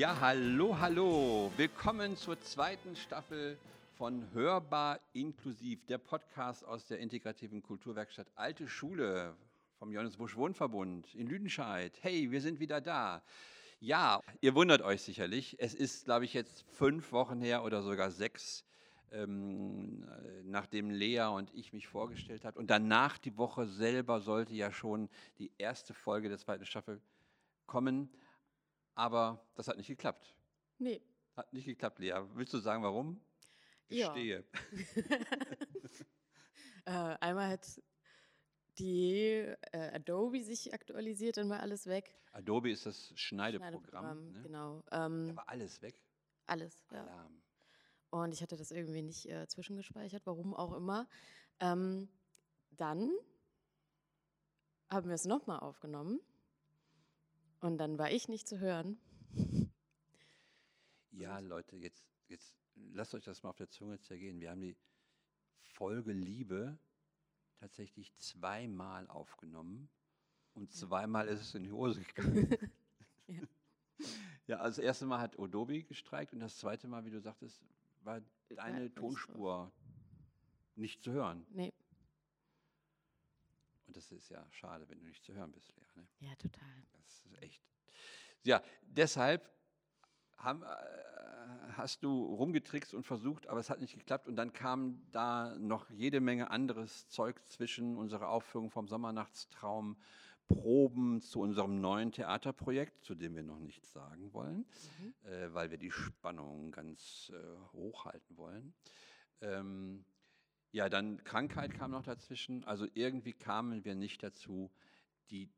Ja, hallo, hallo. Willkommen zur zweiten Staffel von Hörbar Inklusiv, der Podcast aus der integrativen Kulturwerkstatt Alte Schule vom Johannes Busch Wohnverbund in Lüdenscheid. Hey, wir sind wieder da. Ja, ihr wundert euch sicherlich. Es ist, glaube ich, jetzt fünf Wochen her oder sogar sechs, ähm, nachdem Lea und ich mich vorgestellt haben. Und danach die Woche selber sollte ja schon die erste Folge der zweiten Staffel kommen. Aber das hat nicht geklappt. Nee. Hat nicht geklappt, Lea. Willst du sagen, warum? Ich Ja. stehe. Äh, einmal hat die äh, Adobe sich aktualisiert, dann war alles weg. Adobe ist das Schneideprogramm. Schneideprogramm, ne? Genau. Da Ähm, war alles weg. alles, ja. Alarm. Und ich hatte das irgendwie nicht äh, zwischengespeichert, warum auch immer. Ähm, dann haben wir es nochmal aufgenommen. Und dann war ich nicht zu hören. Ja, Leute, jetzt, jetzt lasst euch das mal auf der Zunge zergehen. Wir haben die Folge Liebe tatsächlich zweimal aufgenommen und zweimal ist es in die Hose gegangen. Ja. ja, also das erste Mal hat Adobe gestreikt und das zweite Mal, wie du sagtest, war deine Tonspur nicht zu hören. Nee, Und das ist ja schade, wenn du nicht zu hören bist, Lea. Ne? ja, total. Das ist echt. Ja, deshalb haben, äh, hast du rumgetrickst und versucht, aber es hat nicht geklappt. Und dann kam da noch jede Menge anderes Zeug zwischen unserer Aufführung vom Sommernachtstraum, Proben zu unserem neuen Theaterprojekt, zu dem wir noch nichts sagen wollen, Mhm. äh, weil wir die Spannung ganz äh, hochhalten wollen. Ähm, ja, dann Krankheit kam noch dazwischen. Also irgendwie kamen wir nicht dazu, die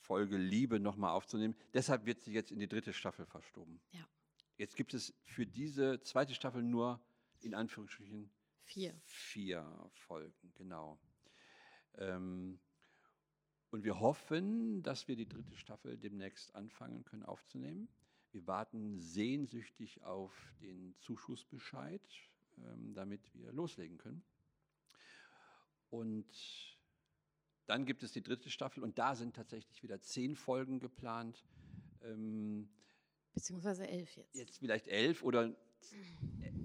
Folge Liebe nochmal aufzunehmen. Deshalb wird sie jetzt in die dritte Staffel verschoben. Ja. Jetzt gibt es für diese zweite Staffel nur in Anführungsstrichen Vier. vier Folgen, genau. Ähm, und wir hoffen, dass wir die dritte Staffel demnächst anfangen können aufzunehmen. Wir warten sehnsüchtig auf den Zuschussbescheid, ähm, damit wir loslegen können. Und dann gibt es die dritte Staffel und da sind tatsächlich wieder zehn Folgen geplant. Ähm, Beziehungsweise elf jetzt. jetzt vielleicht elf oder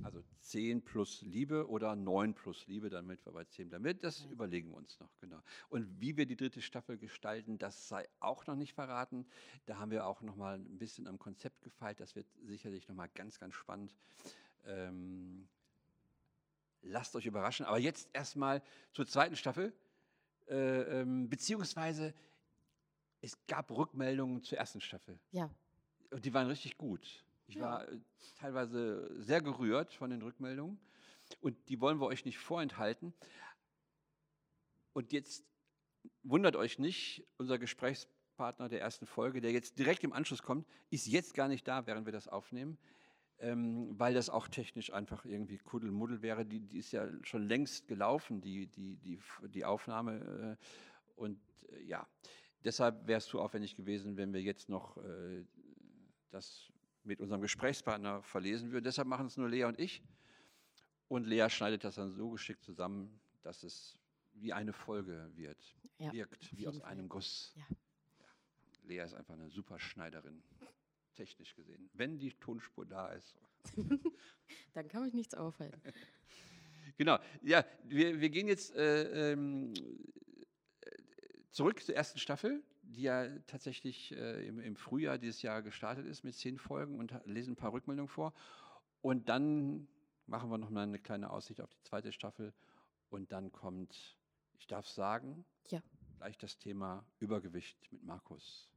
also zehn plus Liebe oder neun plus Liebe, damit wir bei zehn bleiben. Das überlegen wir uns noch, genau. Und wie wir die dritte Staffel gestalten, das sei auch noch nicht verraten. Da haben wir auch noch mal ein bisschen am Konzept gefeilt. Das wird sicherlich noch mal ganz, ganz spannend. Ähm, lasst euch überraschen. Aber jetzt erstmal zur zweiten Staffel. Äh, ähm, beziehungsweise es gab Rückmeldungen zur ersten Staffel. Ja, Und die waren richtig gut. Ich Ja. war äh, teilweise sehr gerührt von den Rückmeldungen. Und die wollen wir euch nicht vorenthalten. Und jetzt wundert euch nicht, unser Gesprächspartner der ersten Folge, der jetzt direkt im Anschluss kommt, ist jetzt gar nicht da, während wir das aufnehmen, ähm, weil das auch technisch einfach irgendwie Kuddelmuddel wäre. Die, die ist ja schon längst gelaufen, die, die, die, die Aufnahme. Äh, und äh, ja, deshalb wäre es zu aufwendig gewesen, wenn wir jetzt noch äh, das mit unserem Gesprächspartner verlesen würden. Deshalb machen es nur Lea und ich. Und Lea schneidet das dann so geschickt zusammen, dass es wie eine Folge wird, Ja, wirkt, wie aus Fall. einem Guss. Ja. Ja. Lea ist einfach eine super Schneiderin, technisch gesehen, wenn die Tonspur da ist. dann kann mich nichts aufhalten. Genau, ja, wir, wir gehen jetzt äh, ähm, äh, zurück zur ersten Staffel, die ja tatsächlich äh, im, im Frühjahr dieses Jahr gestartet ist mit zehn Folgen und lesen ein paar Rückmeldungen vor. Und dann machen wir noch mal eine kleine Aussicht auf die zweite Staffel. Und dann kommt, ich darf sagen, Ja. gleich das Thema Übergewicht mit Markus.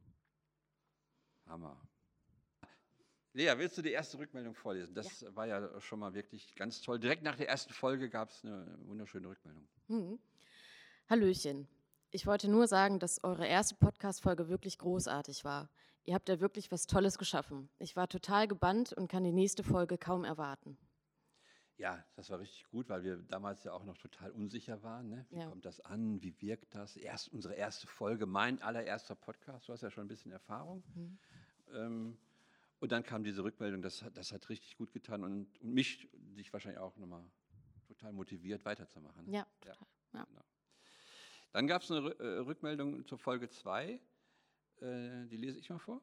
Hammer. Lea, willst du die erste Rückmeldung vorlesen? Das war ja schon mal wirklich ganz toll. Direkt nach der ersten Folge gab es eine wunderschöne Rückmeldung. Hm. Hallöchen. Ich wollte nur sagen, dass eure erste Podcast-Folge wirklich großartig war. Ihr habt ja wirklich was Tolles geschaffen. Ich war total gebannt und kann die nächste Folge kaum erwarten. Ja, das war richtig gut, weil wir damals ja auch noch total unsicher waren. Ne? Wie Ja. kommt das an? Wie wirkt das? Erst unsere erste Folge, mein allererster Podcast. Du hast ja schon ein bisschen Erfahrung. Mhm. Ähm, und dann kam diese Rückmeldung, das, hat- das hat richtig gut getan und, und mich, dich wahrscheinlich auch nochmal total motiviert, weiterzumachen. Ja, total. Ja. Genau. Dann gab es eine äh, Rückmeldung zur Folge 2, äh, die lese ich mal vor.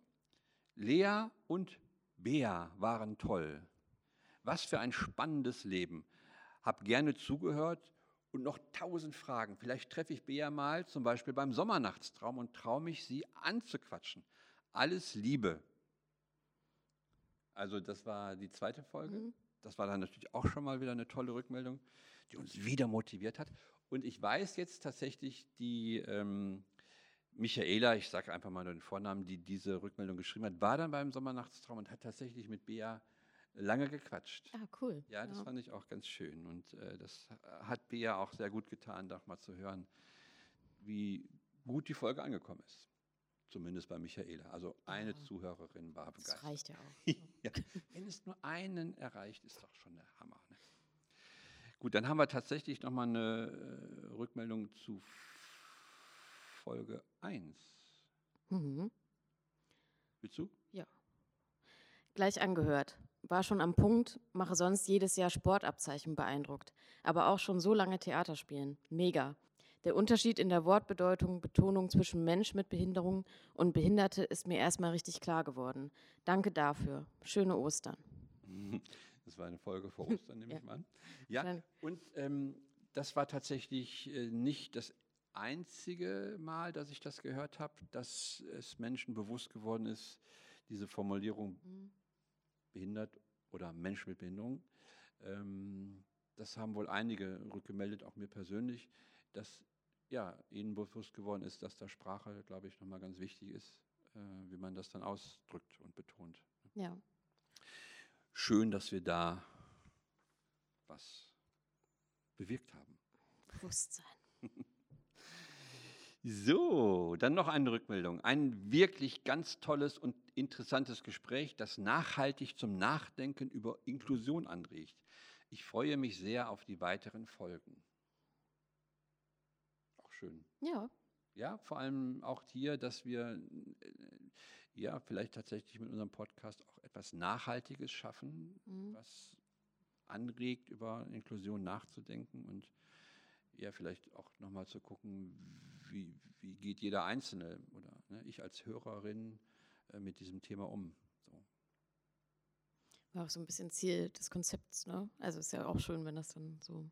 Lea und Bea waren toll. Was für ein spannendes Leben. Hab gerne zugehört und noch tausend Fragen. Vielleicht treffe ich Bea mal, zum Beispiel beim Sommernachtstraum und traue mich, sie anzuquatschen. Alles Liebe. Also das war die zweite Folge. Mhm. Das war dann natürlich auch schon mal wieder eine tolle Rückmeldung, die uns wieder motiviert hat. Und ich weiß jetzt tatsächlich, die ähm, Michaela, ich sage einfach mal nur den Vornamen, die diese Rückmeldung geschrieben hat, war dann beim Sommernachtstraum und hat tatsächlich mit Bea lange gequatscht. Ah, cool. Ja, das fand ich auch ganz schön. Und äh, das hat Bea auch sehr gut getan, doch mal zu hören, wie gut die Folge angekommen ist. Zumindest bei Michaela. Also eine Ja. Zuhörerin war Das begeistert. reicht ja auch. ja, wenn es nur einen erreicht, ist doch schon der Hammer. Ne? Gut, dann haben wir tatsächlich nochmal eine äh, Rückmeldung zu Folge 1. Mhm. Willst du? Gleich angehört. War schon am Punkt, mache sonst jedes Jahr Sportabzeichen beeindruckt. Aber auch schon so lange Theater spielen. Mega. Der Unterschied in der Wortbedeutung, Betonung zwischen Mensch mit Behinderung und Behinderte ist mir erstmal richtig klar geworden. Danke dafür. Schöne Ostern. Das war eine Folge vor Ostern, nehme Ja. ich mal an. Ja, und ähm, das war tatsächlich äh, nicht das einzige Mal, dass ich das gehört habe, dass es Menschen bewusst geworden ist, diese Formulierung Mhm. behindert oder Mensch mit Behinderung. Ähm, das haben wohl einige rückgemeldet, auch mir persönlich, dass ja, ihnen bewusst geworden ist, dass da Sprache, glaube ich, nochmal ganz wichtig ist, äh, wie man das dann ausdrückt und betont. Ja. Schön, dass wir da was bewirkt haben. Bewusstsein. So, dann noch eine Rückmeldung. Ein wirklich ganz tolles und interessantes Gespräch, das nachhaltig zum Nachdenken über Inklusion anregt. Ich freue mich sehr auf die weiteren Folgen. Schön. Ja. Ja, vor allem auch hier, dass wir äh, ja vielleicht tatsächlich mit unserem Podcast auch etwas Nachhaltiges schaffen, Mhm. was anregt, über Inklusion nachzudenken und ja, vielleicht auch nochmal zu gucken, wie, wie geht jeder Einzelne oder ne, ich als Hörerin äh, mit diesem Thema um. So. War auch so ein bisschen Ziel des Konzepts, ne? Also ist ja auch schön, wenn das dann so.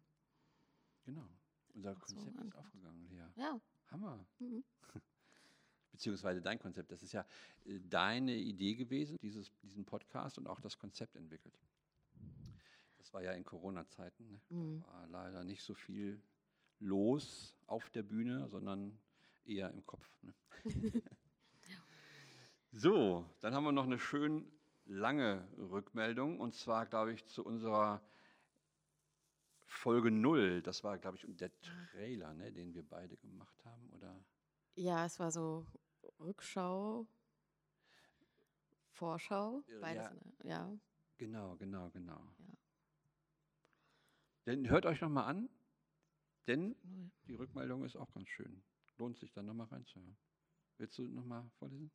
Genau. Unser Auch so Konzept ist aufgegangen, Lea. Ja. Hammer. Mhm. Beziehungsweise dein Konzept. Das ist ja äh, deine Idee gewesen, dieses, diesen Podcast und auch das Konzept entwickelt. Das war ja in Corona-Zeiten. Ne? Mhm. Da war leider nicht so viel los auf der Bühne, sondern eher im Kopf. Ne? so, dann haben wir noch eine schön lange Rückmeldung und zwar, glaube ich, zu unserer Folge 0. Das war, glaube ich, der Trailer, ne, den wir beide gemacht haben, oder? Ja, es war so Rückschau, Vorschau, Ja, beides. ja. der- Ja. Genau, genau, genau. Ja. Denn hört euch nochmal an, denn die Rückmeldung ist auch ganz schön. Lohnt sich dann nochmal reinzuhören. Willst du nochmal vorlesen?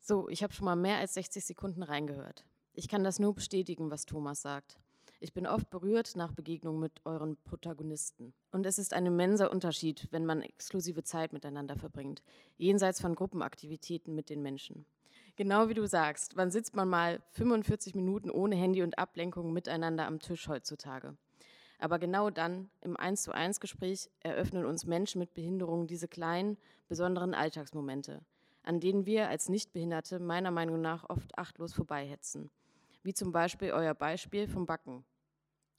So, ich habe schon mal mehr als 60 Sekunden reingehört. Ich kann das nur bestätigen, was Thomas sagt. Ich bin oft berührt nach Begegnungen mit euren Protagonisten. Und es ist ein immenser Unterschied, wenn man exklusive Zeit miteinander verbringt, jenseits von Gruppenaktivitäten mit den Menschen. Genau wie du sagst, wann sitzt man mal 45 Minuten ohne Handy und Ablenkung miteinander am Tisch heutzutage? Aber genau dann, im 1 zu 1 Gespräch, eröffnen uns Menschen mit Behinderungen diese kleinen, besonderen Alltagsmomente, an denen wir als Nichtbehinderte meiner Meinung nach oft achtlos vorbeihetzen. Wie zum Beispiel euer Beispiel vom Backen.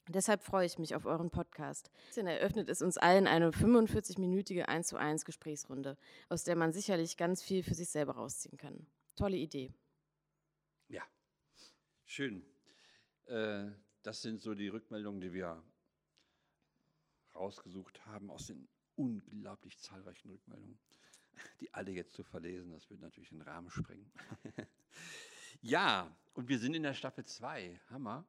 Deshalb freue ich mich auf euren Podcast. Denn eröffnet es uns allen eine 45-minütige 1 zu 1 Gesprächsrunde, aus der man sicherlich ganz viel für sich selber rausziehen kann. Tolle Idee. Ja. Schön. Äh, das sind so die Rückmeldungen, die wir rausgesucht haben aus den unglaublich zahlreichen Rückmeldungen. Die alle jetzt zu verlesen, das würde natürlich den Rahmen sprengen. ja, und wir sind in der Staffel 2. Hammer.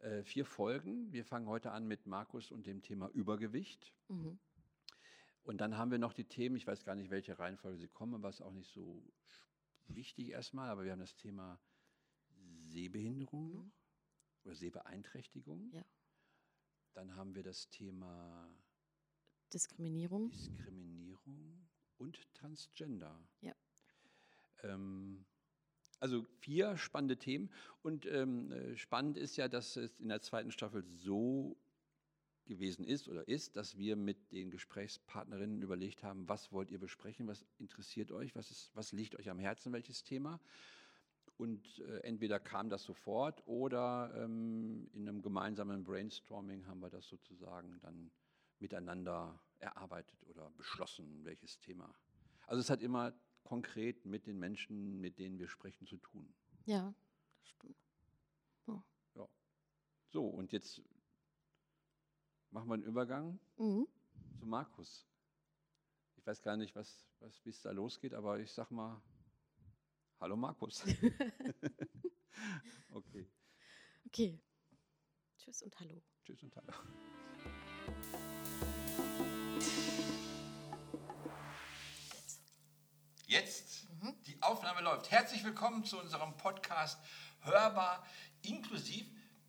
Äh, vier Folgen. Wir fangen heute an mit Markus und dem Thema Übergewicht. Mhm. Und dann haben wir noch die Themen, ich weiß gar nicht, welche Reihenfolge sie kommen, aber es ist auch nicht so wichtig erstmal, aber wir haben das Thema Sehbehinderung noch oder Sehbeeinträchtigung. Ja. Dann haben wir das Thema Diskriminierung. Diskriminierung und Transgender. Ja. Ähm, Also vier spannende Themen. Und ähm, äh, spannend ist ja, dass es in der zweiten Staffel so gewesen ist oder ist, dass wir mit den Gesprächspartnerinnen überlegt haben, was wollt ihr besprechen, was interessiert euch, was, ist, was liegt euch am Herzen, welches Thema. Und äh, entweder kam das sofort oder ähm, in einem gemeinsamen Brainstorming haben wir das sozusagen dann miteinander erarbeitet oder beschlossen, welches Thema. Also es hat immer konkret mit den Menschen, mit denen wir sprechen, zu tun. Ja, das stimmt. Ja. So, und jetzt machen wir einen Übergang Mhm. zu Markus. Ich weiß gar nicht, was, was, wie es da losgeht, aber ich sag mal, hallo Markus. okay, Okay. Tschüss und hallo. tschüss und hallo. Jetzt, die Aufnahme läuft. Herzlich willkommen zu unserem Podcast Hörbar inklusiv.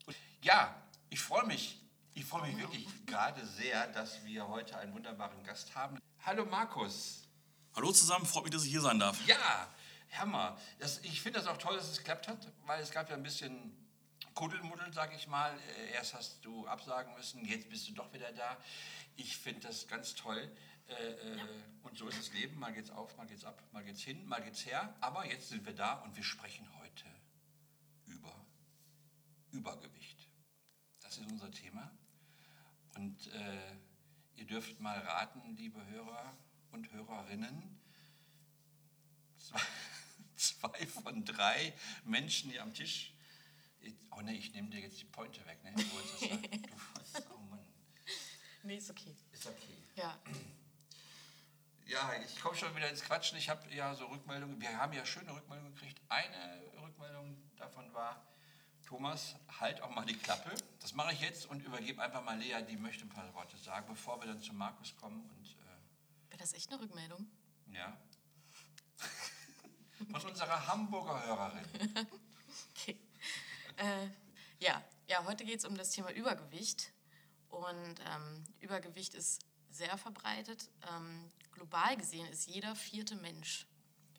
Und ja, ich freue mich, ich freue mich wirklich gerade sehr, dass wir heute einen wunderbaren Gast haben. Hallo Markus. Hallo zusammen, freut mich, dass ich hier sein darf. Ja, Hammer. Das, ich finde das auch toll, dass es geklappt hat, weil es gab ja ein bisschen Kuddelmuddel, sag ich mal. Äh, Erst hast du absagen müssen, jetzt bist du doch wieder da. Ich finde das ganz toll. Äh, äh, Und so ist das Leben. Mal geht's auf, mal geht's ab, mal geht's hin, mal geht's her. Aber jetzt sind wir da und wir sprechen heute über Übergewicht. Das ist unser Thema. Und äh, ihr dürft mal raten, liebe Hörer und Hörerinnen, zwei, zwei von drei Menschen hier am Tisch. Oh ne, ich nehme dir jetzt die Pointe weg. Ne? Du wolltest das sagen. Du oh Mann. Nee, ist okay. Ist okay. Ja. Ja, ich komme schon wieder ins Quatschen. Ich habe ja so Rückmeldungen. Wir haben ja schöne Rückmeldungen gekriegt. Eine Rückmeldung davon war, Thomas, halt auch mal die Klappe. Das mache ich jetzt und übergebe einfach mal Lea, die möchte ein paar Worte sagen, bevor wir dann zu Markus kommen. Und äh, Wäre das echt eine Rückmeldung? ja. Von unserer Hamburger Hörerin. Okay. Äh, ja. ja, heute geht es um das Thema Übergewicht. Und ähm, Übergewicht ist sehr verbreitet. Ähm, global gesehen ist jeder vierte Mensch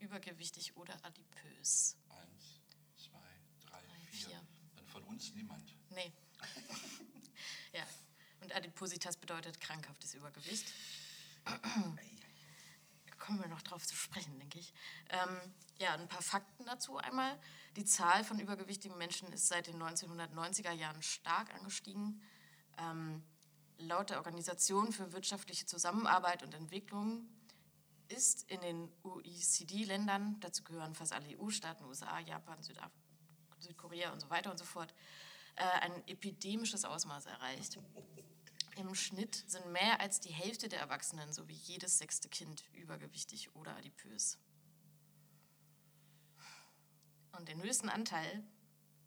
übergewichtig oder adipös. Eins, zwei, drei, Drei, vier. vier. Dann von uns niemand. Nee. ja. Und Adipositas bedeutet krankhaftes Übergewicht. Kommen wir noch drauf zu sprechen, denke ich. Ähm, ja, ein paar Fakten dazu einmal. Die Zahl von übergewichtigen Menschen ist seit den 1990er Jahren stark angestiegen. Ähm, laut der Organisation für wirtschaftliche Zusammenarbeit und Entwicklung ist in den OECD-Ländern, dazu gehören fast alle EU-Staaten, USA, Japan, Südaf Südkorea und so weiter und so fort, äh, ein epidemisches Ausmaß erreicht. Im Schnitt sind mehr als die Hälfte der Erwachsenen sowie jedes sechste Kind übergewichtig oder adipös. Und den höchsten Anteil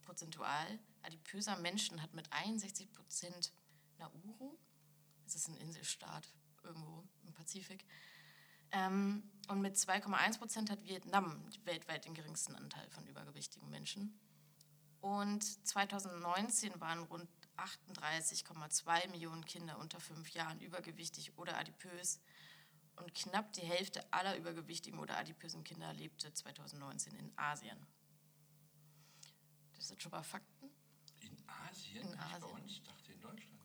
prozentual adipöser Menschen hat mit 61 Prozent Nauru, das ist ein Inselstaat irgendwo im Pazifik, ähm, und mit 2,1 Prozent hat Vietnam weltweit den geringsten Anteil von übergewichtigen Menschen. Und 2019 waren rund 38,2 Millionen Kinder unter fünf Jahren übergewichtig oder adipös. Und knapp die Hälfte aller übergewichtigen oder adipösen Kinder lebte 2019 in Asien. Das sind schon mal Fakten. In Asien? In Asien. uns, ich dachte in Deutschland.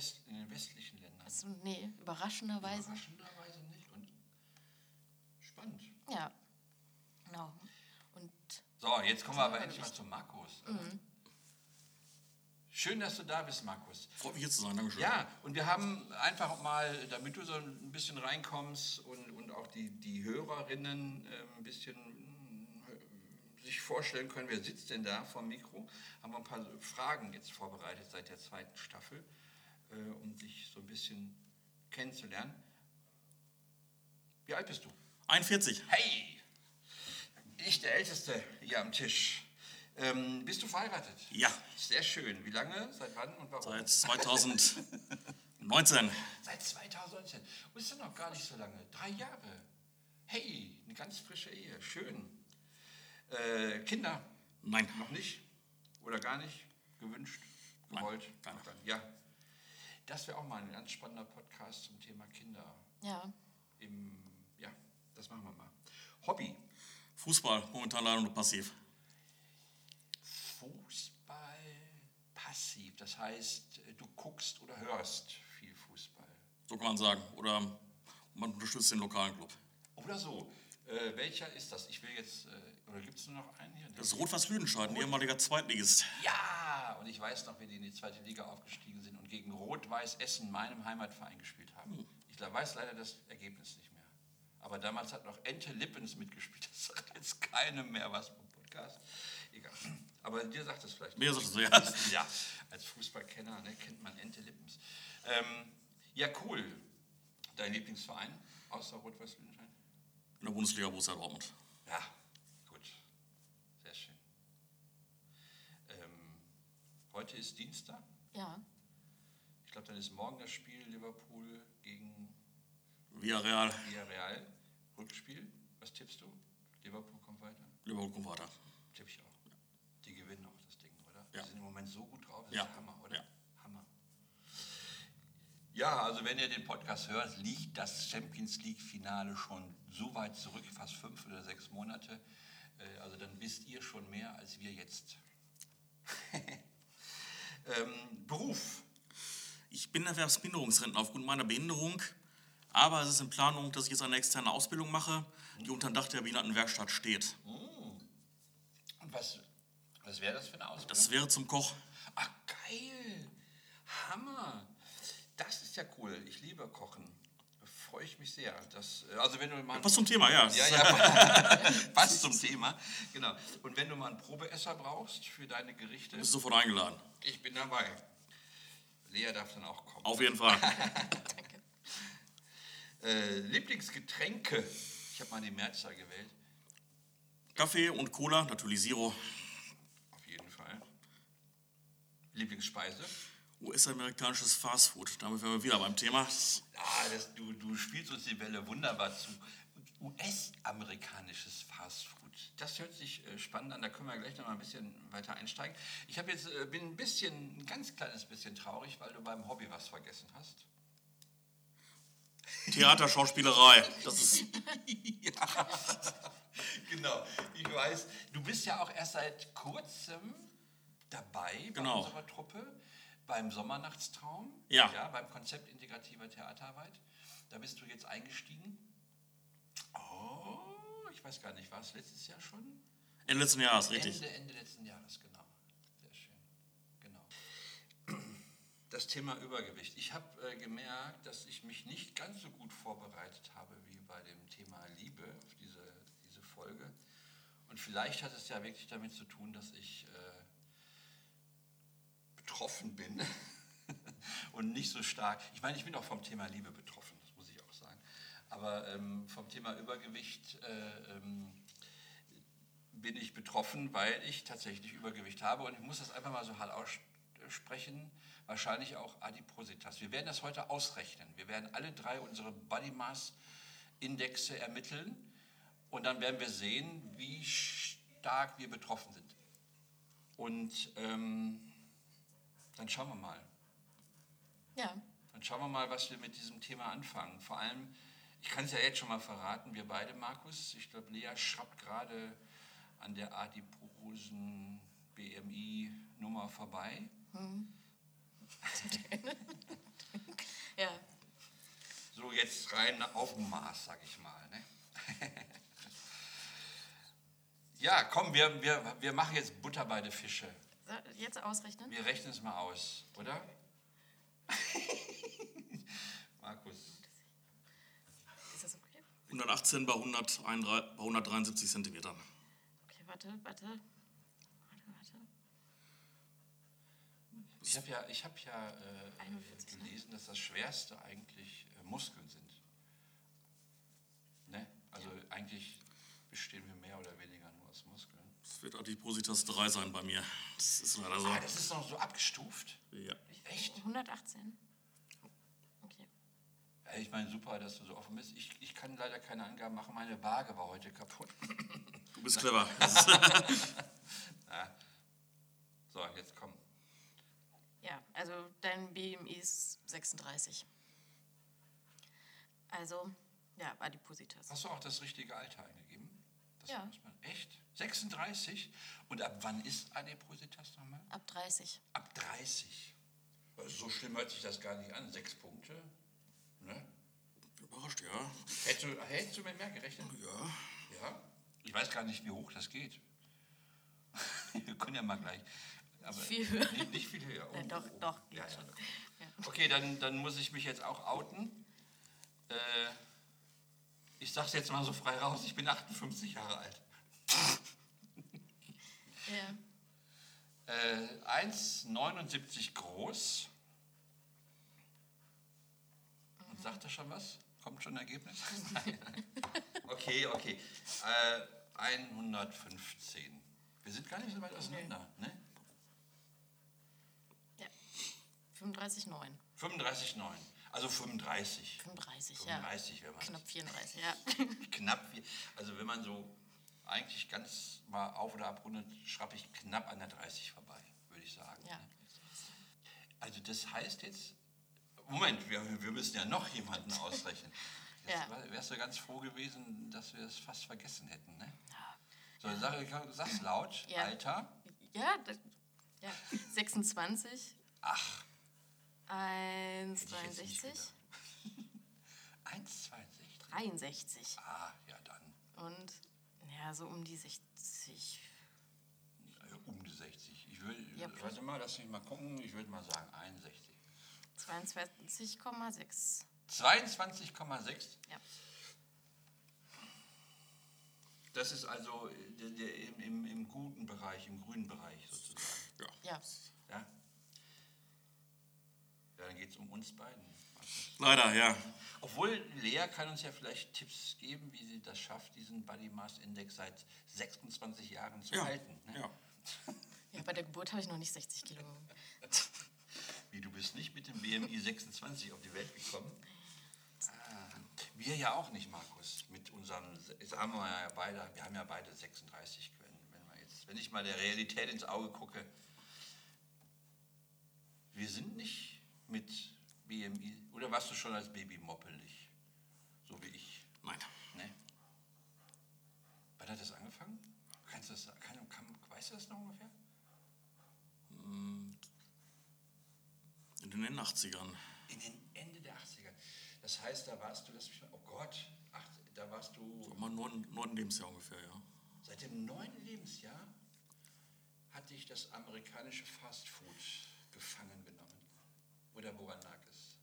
West, in den westlichen Ländern. Also, nee, überraschenderweise. Überraschenderweise nicht. Und spannend. Ja, genau. Und So, jetzt kommen wir aber endlich mal zu Markus. Schön, dass du da bist, Markus. Freut mich hier zu sein, Dankeschön. Ja, und wir haben einfach mal, damit du so ein bisschen reinkommst und, und auch die, die Hörerinnen äh, ein bisschen äh, sich vorstellen können, wer sitzt denn da vor dem Mikro, haben wir ein paar Fragen jetzt vorbereitet seit der zweiten Staffel, äh, um dich so ein bisschen kennenzulernen. Wie alt bist du? 41. Hey, ich der Älteste hier am Tisch. Ähm, bist du verheiratet? Ja, Sehr schön. Wie lange? Seit wann und warum? seit 2019. Seit 2019. Und ist ja noch gar nicht so lange. Drei Jahre. Hey, eine ganz frische Ehe. Schön. Äh, Kinder? Nein. Noch nicht? Oder gar nicht? Gewünscht? Nein, Gewollt? Noch gar nicht. Ja. Das wäre auch mal ein ganz spannender Podcast zum Thema Kinder. ja, Im, ja, das machen wir mal. Hobby? Fußball, momentan leider nur passiv. Fußball passiv, das heißt, äh, du guckst oder hörst viel Fußball. So kann man sagen. Oder man unterstützt den lokalen Club. Oder so. Äh, welcher ist das? Ich will jetzt, äh, oder gibt es nur noch einen hier? Das ist Rot-Weiß-Lüdenscheid, ein ehemaliger Zweitligist. Ja, und ich weiß noch, wie die in die zweite Liga aufgestiegen sind gegen Rot-Weiß Essen, meinem Heimatverein, gespielt haben. Ich weiß leider das Ergebnis nicht mehr. Aber damals hat noch Ente Lippens mitgespielt. Das sagt jetzt keinem mehr was vom Podcast. Egal. Aber dir sagt es vielleicht. Mir sagt es, ja. Ja, als Fußballkenner ne, kennt man Ente Lippens. Ähm, ja, cool. Dein Lieblingsverein außer Rot-Weiß Lüdenscheid? In der Bundesliga Borussia Dortmund. Ja, gut. Sehr schön. Ähm, heute ist Dienstag. Ja. Glaube, dann ist morgen das Spiel Liverpool gegen Villarreal, Villarreal. Rückspiel. Was tippst du? Liverpool kommt weiter? Liverpool kommt weiter. Tipp ich auch. Die gewinnen auch das Ding, oder? Ja. Die sind im Moment so gut drauf. Das Ja. ist Hammer, oder? Ja. Hammer. Ja, also wenn ihr den Podcast hört, liegt das Champions League-Finale schon so weit zurück, fast fünf oder sechs Monate. Äh, Also dann wisst ihr schon mehr als wir jetzt. ähm, Beruf. Ich bin Erwerbsminderungsrentner aufgrund meiner Behinderung. Aber es ist in Planung, dass ich jetzt eine externe Ausbildung mache, die unter dem Dach der Behindertenwerkstatt steht. Und was, was wäre das für eine Ausbildung? Das wäre zum Koch. Ach, geil. Hammer. Das ist ja cool. Ich liebe Kochen. Da freue ich mich sehr. Das, also wenn du mal... Was zum Thema, ja. Ja, ja, passt zum Thema. Genau. Und wenn du mal einen Probeesser brauchst für deine Gerichte, Bist sofort eingeladen. ich bin dabei. Lea darf dann auch kommen. Auf jeden Fall. Äh, Lieblingsgetränke. Ich habe mal die Mehrzahl gewählt. Kaffee und Cola, natürlich Zero. Auf jeden Fall. Lieblingsspeise. US-amerikanisches Fastfood. Damit wären wir wieder beim Thema. Ah, das, du, du spielst uns die Welle wunderbar zu. US-amerikanisches Fastfood. Das hört sich äh, spannend an, da können wir gleich noch mal ein bisschen weiter einsteigen. Ich habe jetzt, äh, bin ein bisschen, ein ganz kleines bisschen traurig, weil du beim Hobby was vergessen hast. Theater, Schauspielerei. Das ist ja, genau. Ich weiß, du bist ja auch erst seit kurzem dabei bei Genau. unserer Truppe, beim Sommernachtstraum, Ja. ja, beim Konzept integrativer Theaterarbeit. Da bist du jetzt eingestiegen. Oh, ich weiß gar nicht, war es letztes Jahr schon? Ende letzten Jahres, richtig. Ende, Ende letzten Jahres, genau. Sehr schön. Genau. Das Thema Übergewicht. Ich habe äh, gemerkt, dass ich mich nicht ganz so gut vorbereitet habe wie bei dem Thema Liebe auf diese, diese Folge. Und vielleicht hat es ja wirklich damit zu tun, dass ich äh, betroffen bin und nicht so stark. Ich meine, ich bin auch vom Thema Liebe betroffen, das muss ich auch sagen. Aber ähm, vom Thema Übergewicht äh, ähm, bin ich betroffen, weil ich tatsächlich Übergewicht habe. Und ich muss das einfach mal so hart aussprechen, wahrscheinlich auch Adipositas. Wir werden das heute ausrechnen. Wir werden alle drei unsere Body Mass Indexe ermitteln und dann werden wir sehen, wie stark wir betroffen sind. Und ähm, dann schauen wir mal. Ja. Dann schauen wir mal, was wir mit diesem Thema anfangen. Vor allem, ich kann es ja jetzt schon mal verraten, wir beide, Markus, ich glaube, Lea schraubt gerade an der adiposen BMI-Nummer vorbei. Ja. So jetzt rein auf dem Maß, sag ich mal. Ne? ja, komm, wir, wir, wir machen jetzt Butter bei den Fische. Jetzt ausrechnen? Wir rechnen es mal aus, oder? Markus. Ist das okay? 118 bei, 131, bei 173 Zentimetern. Okay, warte, warte. Warte, warte. Ich habe ja, ich hab ja äh, 41, ne? gelesen, dass das Schwerste eigentlich äh, Muskeln sind. Ne? Also eigentlich bestehen wir mehr oder weniger nur aus Muskeln. Das wird Adipositas 3 sein bei mir. Das ist leider so. Ah, das ist noch so abgestuft. Ja. Echt? 118. Ja, ich meine, super, dass du so offen bist. Ich, ich kann leider keine Angaben machen. Meine Waage war heute kaputt. Du bist clever. So, jetzt komm. Ja, also dein BMI ist 36. Also, ja, Adipositas. Hast du auch das richtige Alter eingegeben? Das Ja. muss man echt. 36? Und ab wann ist Adipositas nochmal? Ab 30. Ab 30. Also So schlimm hört sich das gar nicht an. Sechs Punkte. Überrascht, ja. Hättest, du, hättest du mit mehr gerechnet? Ja. Ja. Ich weiß gar nicht, wie hoch das geht. Wir können ja mal gleich. Aber viel höher. Nicht, nicht viel höher. Ja, doch, Ja, ja, schon. doch. Ja. Okay, dann, dann muss ich mich jetzt auch outen. Äh, ich sag's jetzt mal so frei raus, ich bin 58 Jahre alt. Ja. Äh, 1,79 groß. Und sagt er schon was? Kommt schon ein Ergebnis? Nein. okay, okay. Äh, 115. Wir sind gar nicht so weit auseinander. Ne? ja. 35,9. 35,9. Also 35. 35, ja. 35, wenn man Knapp 34, ja. knapp, also wenn man so eigentlich ganz mal auf oder abrundet, schrappe ich knapp an der 30 vorbei, würde ich sagen. ja. ne? Also das heißt jetzt, Moment, wir, wir müssen ja noch jemanden ausrechnen. Jetzt Ja. wärst du ganz froh gewesen, dass wir es fast vergessen hätten, ne? So, sag, sag's laut, Ja. Alter, Ja, das, ja. 26, ach, 1,63, nicht gedacht. 1,62. 63 Ah, ja dann, und ja, so um die 60. äh, um die 60. Ich will, Ja, warte mal, lass mich mal gucken, ich würde mal sagen 61. 22,6. 22,6. Ja. Das ist also äh, der, der im, im, im guten Bereich, im grünen Bereich sozusagen. Ja. Ja. Ja, ja dann geht es um uns beiden. Leider, ja. Obwohl Lea kann uns ja vielleicht Tipps geben, wie sie das schafft, diesen Body Mass Index seit 26 Jahren zu Ja. halten. Ne? ja. ja, bei der Geburt habe ich noch nicht 60 Kilo. Wie du bist nicht mit dem BMI 26 auf die Welt gekommen. Ah, wir ja auch nicht, Markus. Mit unserem, jetzt haben wir ja beide, wir haben ja beide 36 wenn, wenn, jetzt, wenn ich mal der Realität ins Auge gucke. Wir sind nicht mit BMI, oder warst du schon als Baby moppelig? So wie ich. Nein. Ne? Wann hat das angefangen? Kannst du das, kann, kann, weißt du das noch ungefähr? In den 80ern. In den Ende der 80er. Das heißt, da warst du, lass mich mal, oh Gott, ach, da warst du Mal neun, neun Lebensjahr ungefähr, ja. seit dem neunten Lebensjahr hat dich das amerikanische Fastfood gefangen genommen. Oder woran lag es?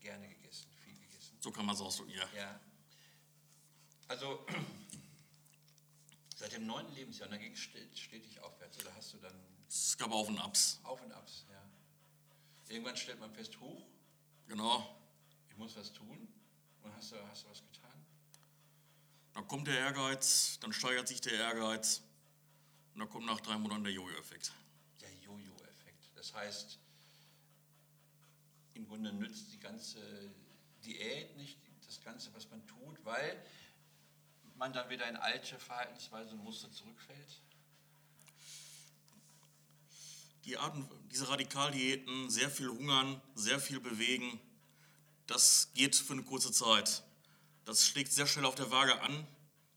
Gerne gegessen, viel gegessen. So kann man es ausdrücken, ja. Ja. Also seit dem neunten Lebensjahr, und dann ging es stetig aufwärts. Oder hast du dann Es gab Auf und Abs. Auf und Abs, ja. Irgendwann stellt man fest, hoch, Genau. ich muss was tun. Und hast du, hast du was getan? Dann kommt der Ehrgeiz, dann steigert sich der Ehrgeiz. Und dann kommt nach drei Monaten der Jojo-Effekt. Der Jojo-Effekt. Das heißt, im Grunde nützt die ganze Diät nicht, das Ganze, was man tut, weil man dann wieder in alte Verhaltensweisen und Muster zurückfällt. Die Arten, diese Radikaldiäten, sehr viel hungern, sehr viel bewegen, das geht für eine kurze Zeit. Das schlägt sehr schnell auf der Waage an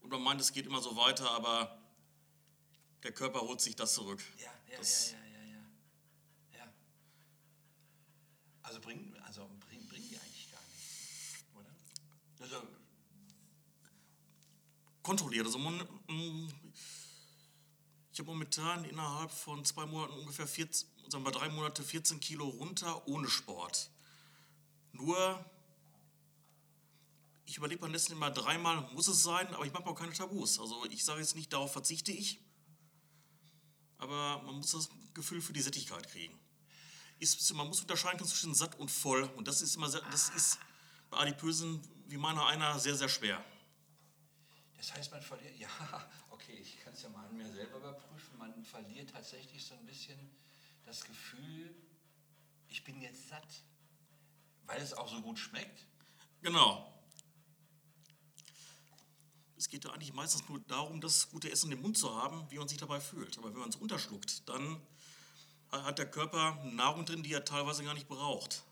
und man meint, es geht immer so weiter, aber der Körper holt sich das zurück. Ja, ja, Das- ja, ja, ja, ja. ja. Also bringen also bring, bring die eigentlich gar nicht, oder? Also, kontrolliert. Also mon- mm, ich habe momentan innerhalb von zwei Monaten ungefähr 14, sagen wir drei Monate 14 Kilo runter ohne Sport. Nur, ich überlebe beim letzten immer dreimal, muss es sein, aber ich mache auch keine Tabus. Also ich sage jetzt nicht, darauf verzichte ich, aber man muss das Gefühl für die Sättigkeit kriegen. Ist, man muss unterscheiden zwischen satt und voll und das ist immer sehr, das ist bei Adipösen wie meiner einer sehr, sehr schwer. Das heißt, man verliert, ja, okay, ich kann es ja mal an mir selber überprüfen, verliert tatsächlich so ein bisschen das Gefühl, ich bin jetzt satt, weil es auch so gut schmeckt. Genau. Es geht ja eigentlich meistens nur darum, das gute Essen im Mund zu haben, wie man sich dabei fühlt. Aber wenn man es unterschluckt, dann hat der Körper Nahrung drin, die er teilweise gar nicht braucht.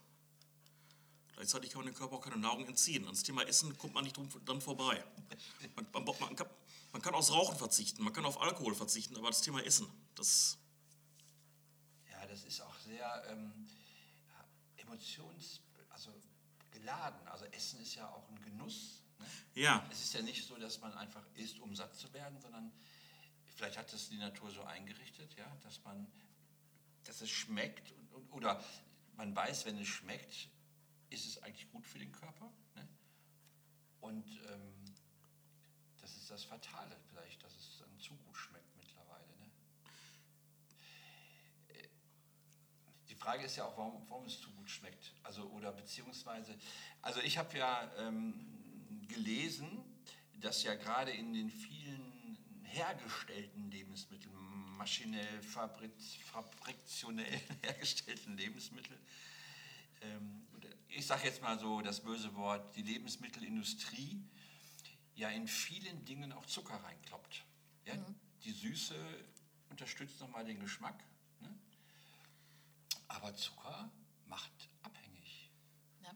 Gleichzeitig kann man dem Körper auch keine Nahrung entziehen. Ans Thema Essen kommt man nicht dran vorbei. Man, man, man, man kann aufs Rauchen verzichten, man kann auf Alkohol verzichten, aber das Thema Essen, das. Ja, das ist auch sehr ähm, emotions, also geladen. Also Essen ist ja auch ein Genuss. Ne? Ja. Es ist ja nicht so, dass man einfach isst, um satt zu werden, sondern vielleicht hat es die Natur so eingerichtet, ja, dass man, dass es schmeckt und, und, oder man weiß, wenn es schmeckt, ist es eigentlich gut für den Körper. Ne? Und ähm, das das Fatale vielleicht, dass es dann zu gut schmeckt mittlerweile. Ne? Die Frage ist ja auch, warum, warum es zu gut schmeckt. Also, oder beziehungsweise, also ich habe ja ähm, gelesen, dass ja gerade in den vielen hergestellten Lebensmitteln, maschinell, fabriz, fabriktionell hergestellten Lebensmitteln, ähm, ich sage jetzt mal so das böse Wort, die Lebensmittelindustrie ja in vielen Dingen auch Zucker reinkloppt. Ja? Die Süße unterstützt nochmal den Geschmack, ne? aber Zucker macht abhängig. Ja.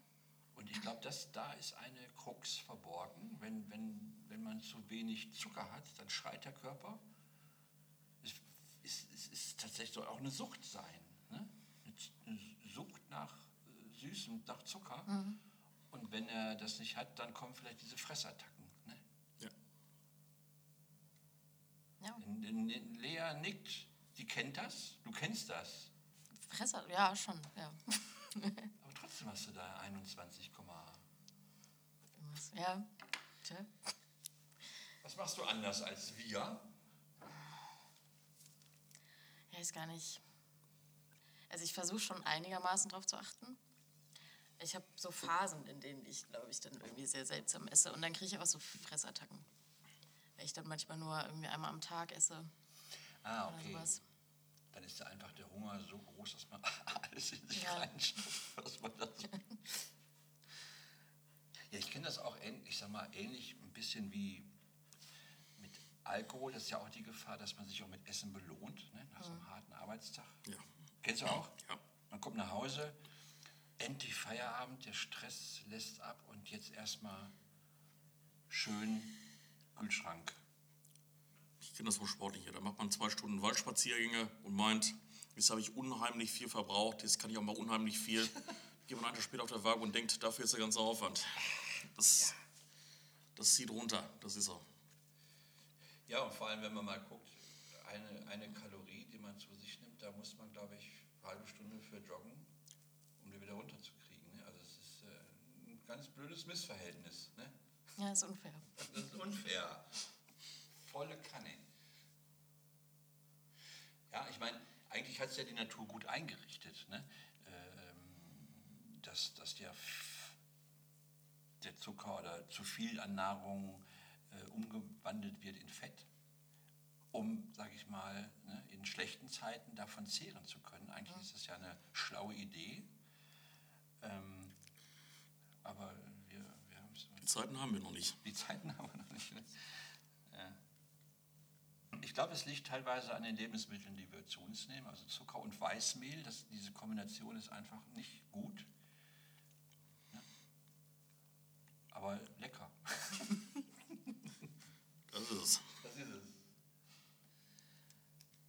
Und ich glaube, da ist eine Krux verborgen. Wenn, wenn, wenn man zu wenig Zucker hat, dann schreit der Körper. Es ist, es ist tatsächlich soll auch eine Sucht sein. Ne? Eine Sucht nach äh, Süßem, nach Zucker. Und wenn er das nicht hat, dann kommen vielleicht diese Fressattacken. Ne? Ja. Ja. Lea nickt, die kennt das, du kennst das. Fresser, ja, schon, ja. Aber trotzdem hast du da 21, Irgendwas. Ja. Tja. was machst du anders als wir? Ja, ist gar nicht. Also ich versuche schon einigermaßen drauf zu achten. Ich habe so Phasen, in denen ich, glaube ich, dann irgendwie sehr seltsam esse. Und dann kriege ich auch so Fressattacken. Ich dann manchmal nur irgendwie einmal am Tag esse Ah, oder okay. sowas. Dann ist ja einfach der Hunger so groß, dass man alles in sich Ja. reinstopft, was man da so. Ja, ich kenne das auch, ich sag mal, ähnlich ein bisschen wie mit Alkohol. Das ist ja auch die Gefahr, dass man sich auch mit Essen belohnt, ne? nach so einem harten Arbeitstag. Ja. Kennst du auch? Ja. Man kommt nach Hause, endlich Feierabend, der Stress lässt ab und jetzt erstmal schön Kühlschrank. Ich kenne das vom Sportlichen. Da macht man zwei Stunden Waldspaziergänge und meint, jetzt habe ich unheimlich viel verbraucht, jetzt kann ich auch mal unheimlich viel. Geht man einen Tag später auf der Waage und denkt, dafür ist der ganze Aufwand. Das, das zieht runter, das ist so. Ja, und vor allem, wenn man mal guckt, eine, eine Kalorie, die man zu sich nimmt, da muss man, glaube ich, eine halbe Stunde für joggen, um die wieder runterzukriegen. Ne? Also es ist äh, ein ganz blödes Missverhältnis. Ne? Ja, ist unfair. Das ist unfair. Volle Kanne. Ja, ich meine, eigentlich hat es ja die Natur gut eingerichtet, ne? ähm, dass, dass der, der Zucker oder zu viel an Nahrung äh, umgewandelt wird in Fett, um, sage ich mal, ne, in schlechten Zeiten davon zehren zu können. Eigentlich ist das ja eine schlaue Idee, ähm, aber wir, wir haben es Die Zeiten haben wir noch nicht. die Zeiten haben wir noch nicht. Ne? Ja. Ich glaube, es liegt teilweise an den Lebensmitteln, die wir zu uns nehmen, also Zucker und Weißmehl. Das, diese Kombination ist einfach nicht gut. Ja. Aber lecker. Das ist es. Das ist es.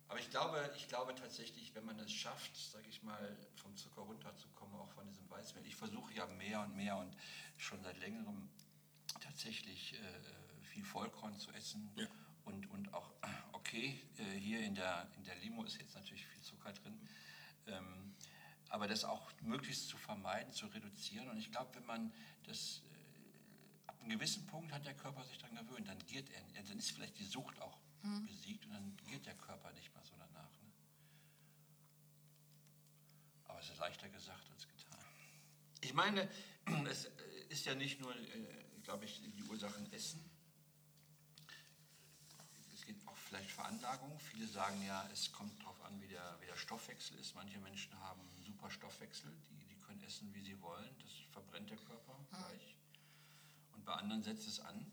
Aber ich glaube, ich glaube tatsächlich, wenn man es schafft, sage ich mal, vom Zucker runterzukommen, auch von diesem Weißmehl. Ich versuche ja mehr und mehr und schon seit längerem tatsächlich äh, viel Vollkorn zu essen. Ja. Und, und auch, okay, äh, hier in der, in der Limo ist jetzt natürlich viel Zucker drin. Ähm, aber das auch möglichst zu vermeiden, zu reduzieren. Und ich glaube, wenn man das äh, ab einem gewissen Punkt hat der Körper sich daran gewöhnt, dann giert er, dann ist vielleicht die Sucht auch besiegt und dann giert der Körper nicht mehr so danach. Ne? Aber es ist leichter gesagt als getan. Ich meine, es ist ja nicht nur, äh, glaube ich, die Ursachen Essen. Es gibt auch vielleicht Veranlagung. Viele sagen ja, es kommt darauf an, wie der, wie der Stoffwechsel ist. Manche Menschen haben einen super Stoffwechsel, die, die können essen, wie sie wollen. Das verbrennt der Körper gleich. Und bei anderen setzt es an.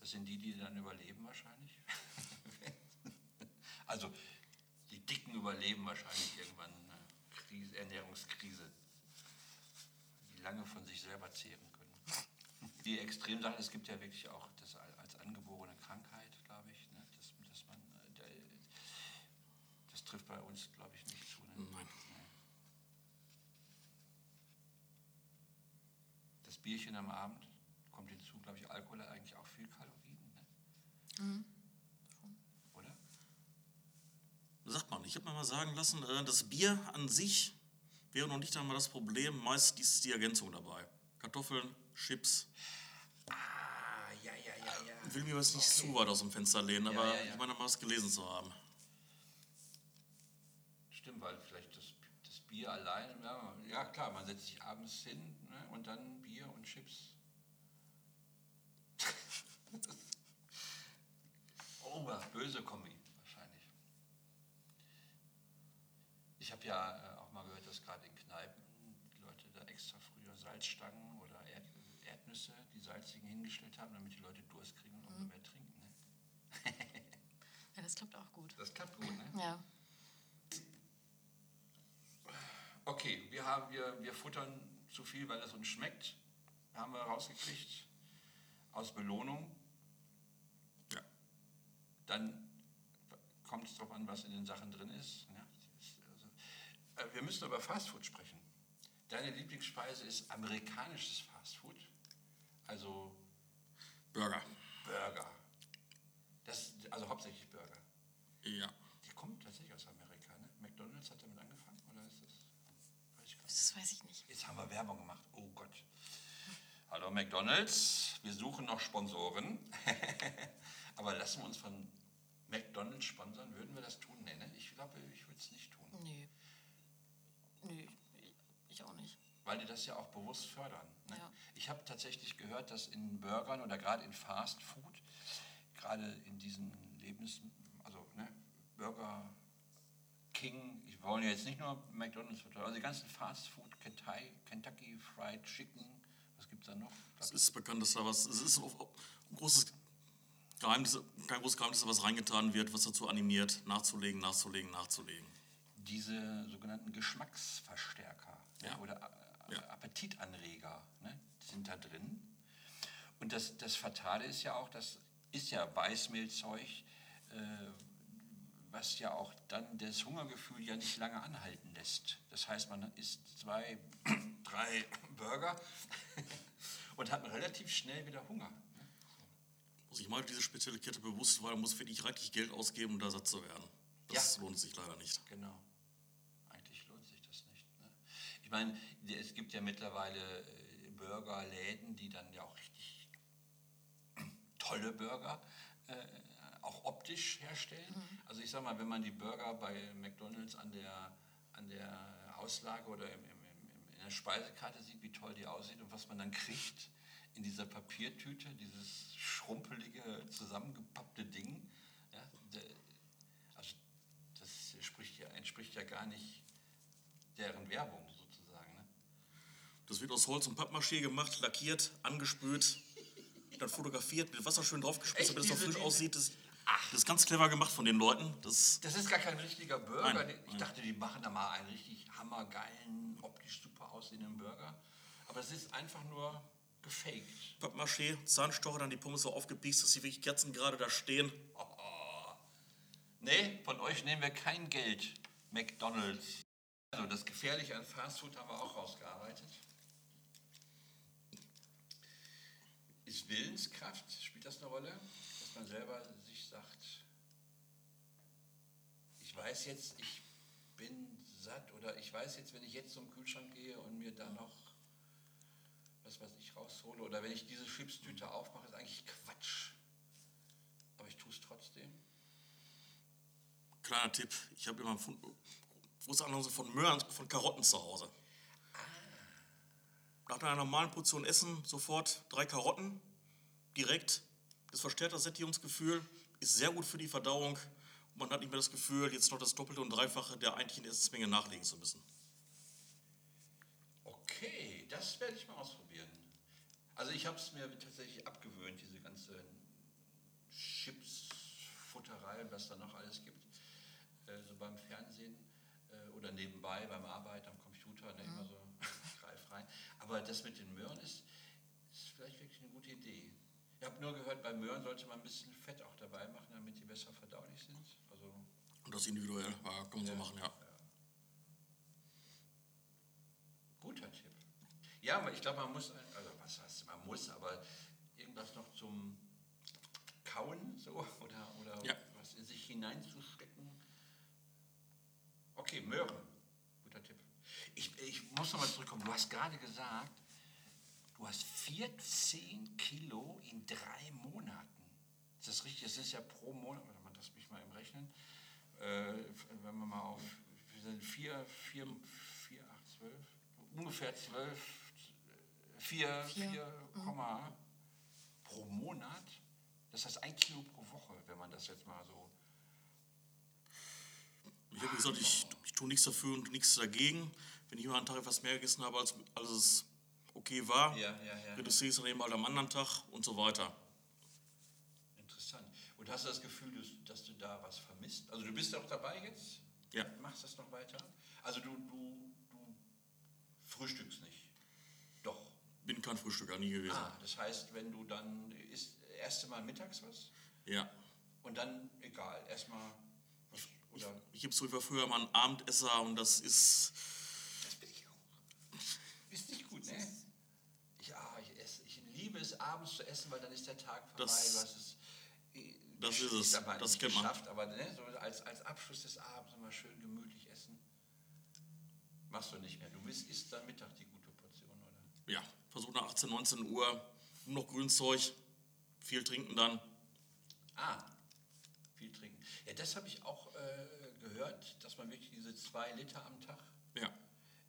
Das sind die, die dann überleben wahrscheinlich. also die Dicken überleben wahrscheinlich irgendwann eine Krise, Ernährungskrise, die lange von sich selber zehren die extrem Sachen, es gibt ja wirklich auch das als angeborene Krankheit, glaube ich, ne? dass, dass man, äh, das trifft bei uns, glaube ich, nicht zu. Ne? Nein. Das Bierchen am Abend kommt hinzu, glaube ich, Alkohol hat eigentlich auch viel Kalorien. Ne? Mhm. Oder? Sagt man, ich habe mir mal sagen lassen, äh, das Bier an sich wäre noch nicht einmal das Problem, meist ist die Ergänzung dabei. Kartoffeln, Chips will mir jetzt nicht zu weit aus dem Fenster lehnen, aber ja, ja. ich meine mal was gelesen zu haben. Stimmt, weil vielleicht das, das Bier alleine, ja, ja klar, man setzt sich abends hin ne, und dann Bier und Chips. oh, böse Kombi wahrscheinlich. Ich habe ja äh, auch mal gehört, dass gerade in Kneipen die Leute da extra früher Salzstangen oder Erd Erdnüsse, die salzigen, hingestellt haben, damit die Leute Durst kriegen und umso mehr trinken. Ne? Ja, das klappt auch gut. Das klappt gut, ne? Ja. Okay, wir, haben, wir, wir futtern zu viel, weil es uns schmeckt. Haben wir rausgekriegt. Aus Belohnung. Ja. Dann kommt es darauf an, was in den Sachen drin ist. Ja, ist also, äh, wir müssen über Fastfood sprechen. Deine Lieblingsspeise ist amerikanisches Fastfood. Also Burger. Burger. Das, also hauptsächlich Burger. Ja. Die kommen tatsächlich aus Amerika. Ne? McDonalds hat damit angefangen, oder ist das? Weiß ich gar nicht. Das weiß ich nicht. Jetzt haben wir Werbung gemacht. Oh Gott. Hallo McDonalds, wir suchen noch Sponsoren. Aber lassen wir uns von McDonalds sponsern, würden wir das tun? Nee, ne? Ich glaube, ich würde es nicht tun. Nee. Nee, ich auch nicht. Weil die das ja auch bewusst fördern. Ne? Ja. Ich habe tatsächlich gehört, dass in Burgern oder gerade in Fast Food, gerade in diesen Lebens... Also ne, Burger King, ich wollte jetzt nicht nur McDonalds, also die ganzen Fast Food, Kentucky, Kentucky Fried Chicken, was gibt es da noch? Es ist bekannt, dass da was. Es ist ein großes Geheimnis, kein großes Geheimnis, was reingetan wird, was dazu animiert, nachzulegen, nachzulegen, nachzulegen. diese sogenannten Geschmacksverstärker Ja. oder Ja. Appetitanreger ne, sind da drin. Und das, das Fatale ist ja auch, das ist ja Weißmehlzeug, was ja auch dann das Hungergefühl ja nicht lange anhalten lässt. Das heißt, man isst zwei, drei Burger und hat relativ schnell wieder Hunger. Muss ich mal diese spezielle Kette bewusst, weil man muss wirklich reichlich Geld ausgeben, um da satt zu werden. Das lohnt sich leider nicht. Genau. Eigentlich lohnt sich das nicht. Ne? Ich meine, es gibt ja mittlerweile äh, Burgerläden, die dann ja auch richtig tolle Burger äh, auch optisch herstellen. Also ich sag mal, wenn man die Burger bei McDonalds an der, an der Auslage oder im, im, im, in der Speisekarte sieht, wie toll die aussieht und was man dann kriegt in dieser Papiertüte, dieses schrumpelige, zusammengepappte Ding. Ja, der, also das spricht ja, entspricht ja gar nicht deren Werbung sozusagen. Ne? Das wird aus Holz und Pappmaché gemacht, lackiert, angesprüht, dann fotografiert, mit Wasser schön draufgespritzt, damit es noch frisch aussieht. Das, das ist ganz clever gemacht von den Leuten. Das, Das ist gar kein richtiger Burger. Nein, ich nein. dachte, die machen da mal einen richtig hammergeilen, optisch super aussehenden Burger. Aber es ist einfach nur gefaked. Pappmaché, Zahnstocher, dann die Pommes so aufgepiekst, dass sie wirklich kerzengerade da stehen. Nee, von euch nehmen wir kein Geld. McDonalds. Also das Gefährliche an Fastfood haben wir auch rausgearbeitet. Ist Willenskraft, spielt das eine Rolle? Dass man selber sagt, ich weiß jetzt, ich bin satt oder ich weiß jetzt, wenn ich jetzt zum Kühlschrank gehe und mir da noch was weiß ich raushole oder wenn ich diese Chipstüte aufmache, ist eigentlich Quatsch. Aber ich tue es trotzdem. Kleiner Tipp, ich habe immer von, große Annonce von Möhren, von Karotten zu Hause. Nach einer normalen Portion Essen sofort drei Karotten, direkt. Das verstärkt das Sättigungsgefühl, ist sehr gut für die Verdauung. Und man hat nicht mehr das Gefühl, jetzt noch das Doppelte und Dreifache der eigentlichen Essensmenge nachlegen zu müssen. Okay, das werde ich mal ausprobieren. Also ich habe es mir tatsächlich abgewöhnt, diese ganze Chips-Futterei und was da noch alles gibt. Äh, so beim Fernsehen äh, oder nebenbei beim Arbeiten am Computer, ne, immer so greif rein. Aber das mit den Möhren ist, ist vielleicht wirklich eine gute Idee. Ich habe nur gehört, bei Möhren sollte man ein bisschen Fett auch dabei machen, damit die besser verdaulich sind. Also Und das individuell, ja, kann man so machen, ja. Guter Tipp. Ja, aber ich glaube, man muss, also was heißt, man muss, aber irgendwas noch zum Kauen so oder, oder Ja. was in sich hineinzustecken. Okay, Möhren. Guter Tipp. Ich, ich muss nochmal zurückkommen. Du hast gerade gesagt, du hast 14 Kilo in drei Monaten. Ist das richtig? Das ist ja pro Monat, warte mal, lass mich mal im Rechnen. Äh, wenn wir mal auf, wir sind 4, 4, 4, 8, 12, ungefähr 12, 4, 4, Komma pro Monat. Das heißt ein Kilo pro Woche, wenn man das jetzt mal so. Ich habe gesagt, ich, ich tue nichts dafür und nichts dagegen. Wenn ich mal einen Tag etwas mehr gegessen habe, als, als es okay war, Ja, ja, ja. ich es dann eben halt am anderen Tag und so weiter. Interessant. Und hast du das Gefühl, dass, du da was vermisst? Also du bist auch dabei jetzt? Ja. Machst das noch weiter? Also du, du, du frühstückst nicht? Doch. Bin kein Frühstücker, nie gewesen. Ah, das heißt, wenn du dann isst, erste Mal mittags was Ja. und dann egal, erstmal Ich gebe zu, ich war früher mal ein Abendesser und das ist, das bin ich auch. Ist nicht gut, ne? Ja, ich, esse, ich liebe es abends zu essen, weil dann ist der Tag vorbei. Das- äh, das ist es. mal, Das nicht man. geschafft, aber ne, so als, als Abschluss des Abends immer schön gemütlich essen. Machst du nicht mehr. Du bist, isst dann Mittag die gute Portion, oder? ja, versuche nach 18, 19 Uhr nur noch Grünzeug, viel trinken dann. Ah, viel trinken. Ja, das habe ich auch äh, gehört, dass man wirklich diese zwei Liter am Tag, Ja.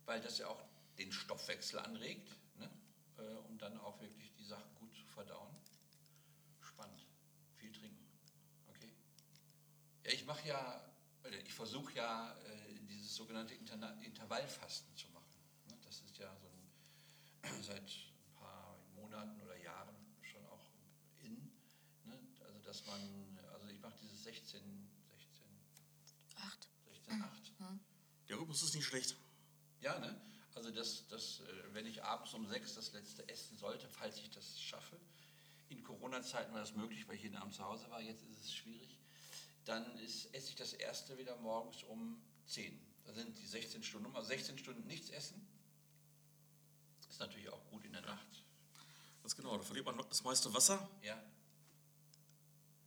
weil das ja auch den Stoffwechsel anregt, ne? äh, um dann auch wirklich die Sachen gut zu verdauen. Spannend. Viel trinken. Okay. Ja, ich mache ja, oder ich versuche ja, äh, dieses sogenannte Interna Intervallfasten zu machen. Ne? Das ist ja so ein, seit ein paar Monaten oder Jahren schon auch in. Ne? Also, dass man, also ich mache dieses 16, 16, Acht. 16, 8. Der Rhythmus ist nicht schlecht. Ja, ne? Also, dass, dass, äh, wenn ich abends um sechs das letzte essen sollte, falls ich das schaffe, in Corona-Zeiten war das möglich, weil ich jeden Abend zu Hause war, jetzt ist es schwierig, dann ist, esse ich das erste wieder morgens um 10. Da sind die 16 Stunden um. Also 16 Stunden nichts essen. Ist natürlich auch gut in der Nacht. Ganz genau, da verliert man das meiste Wasser. Ja.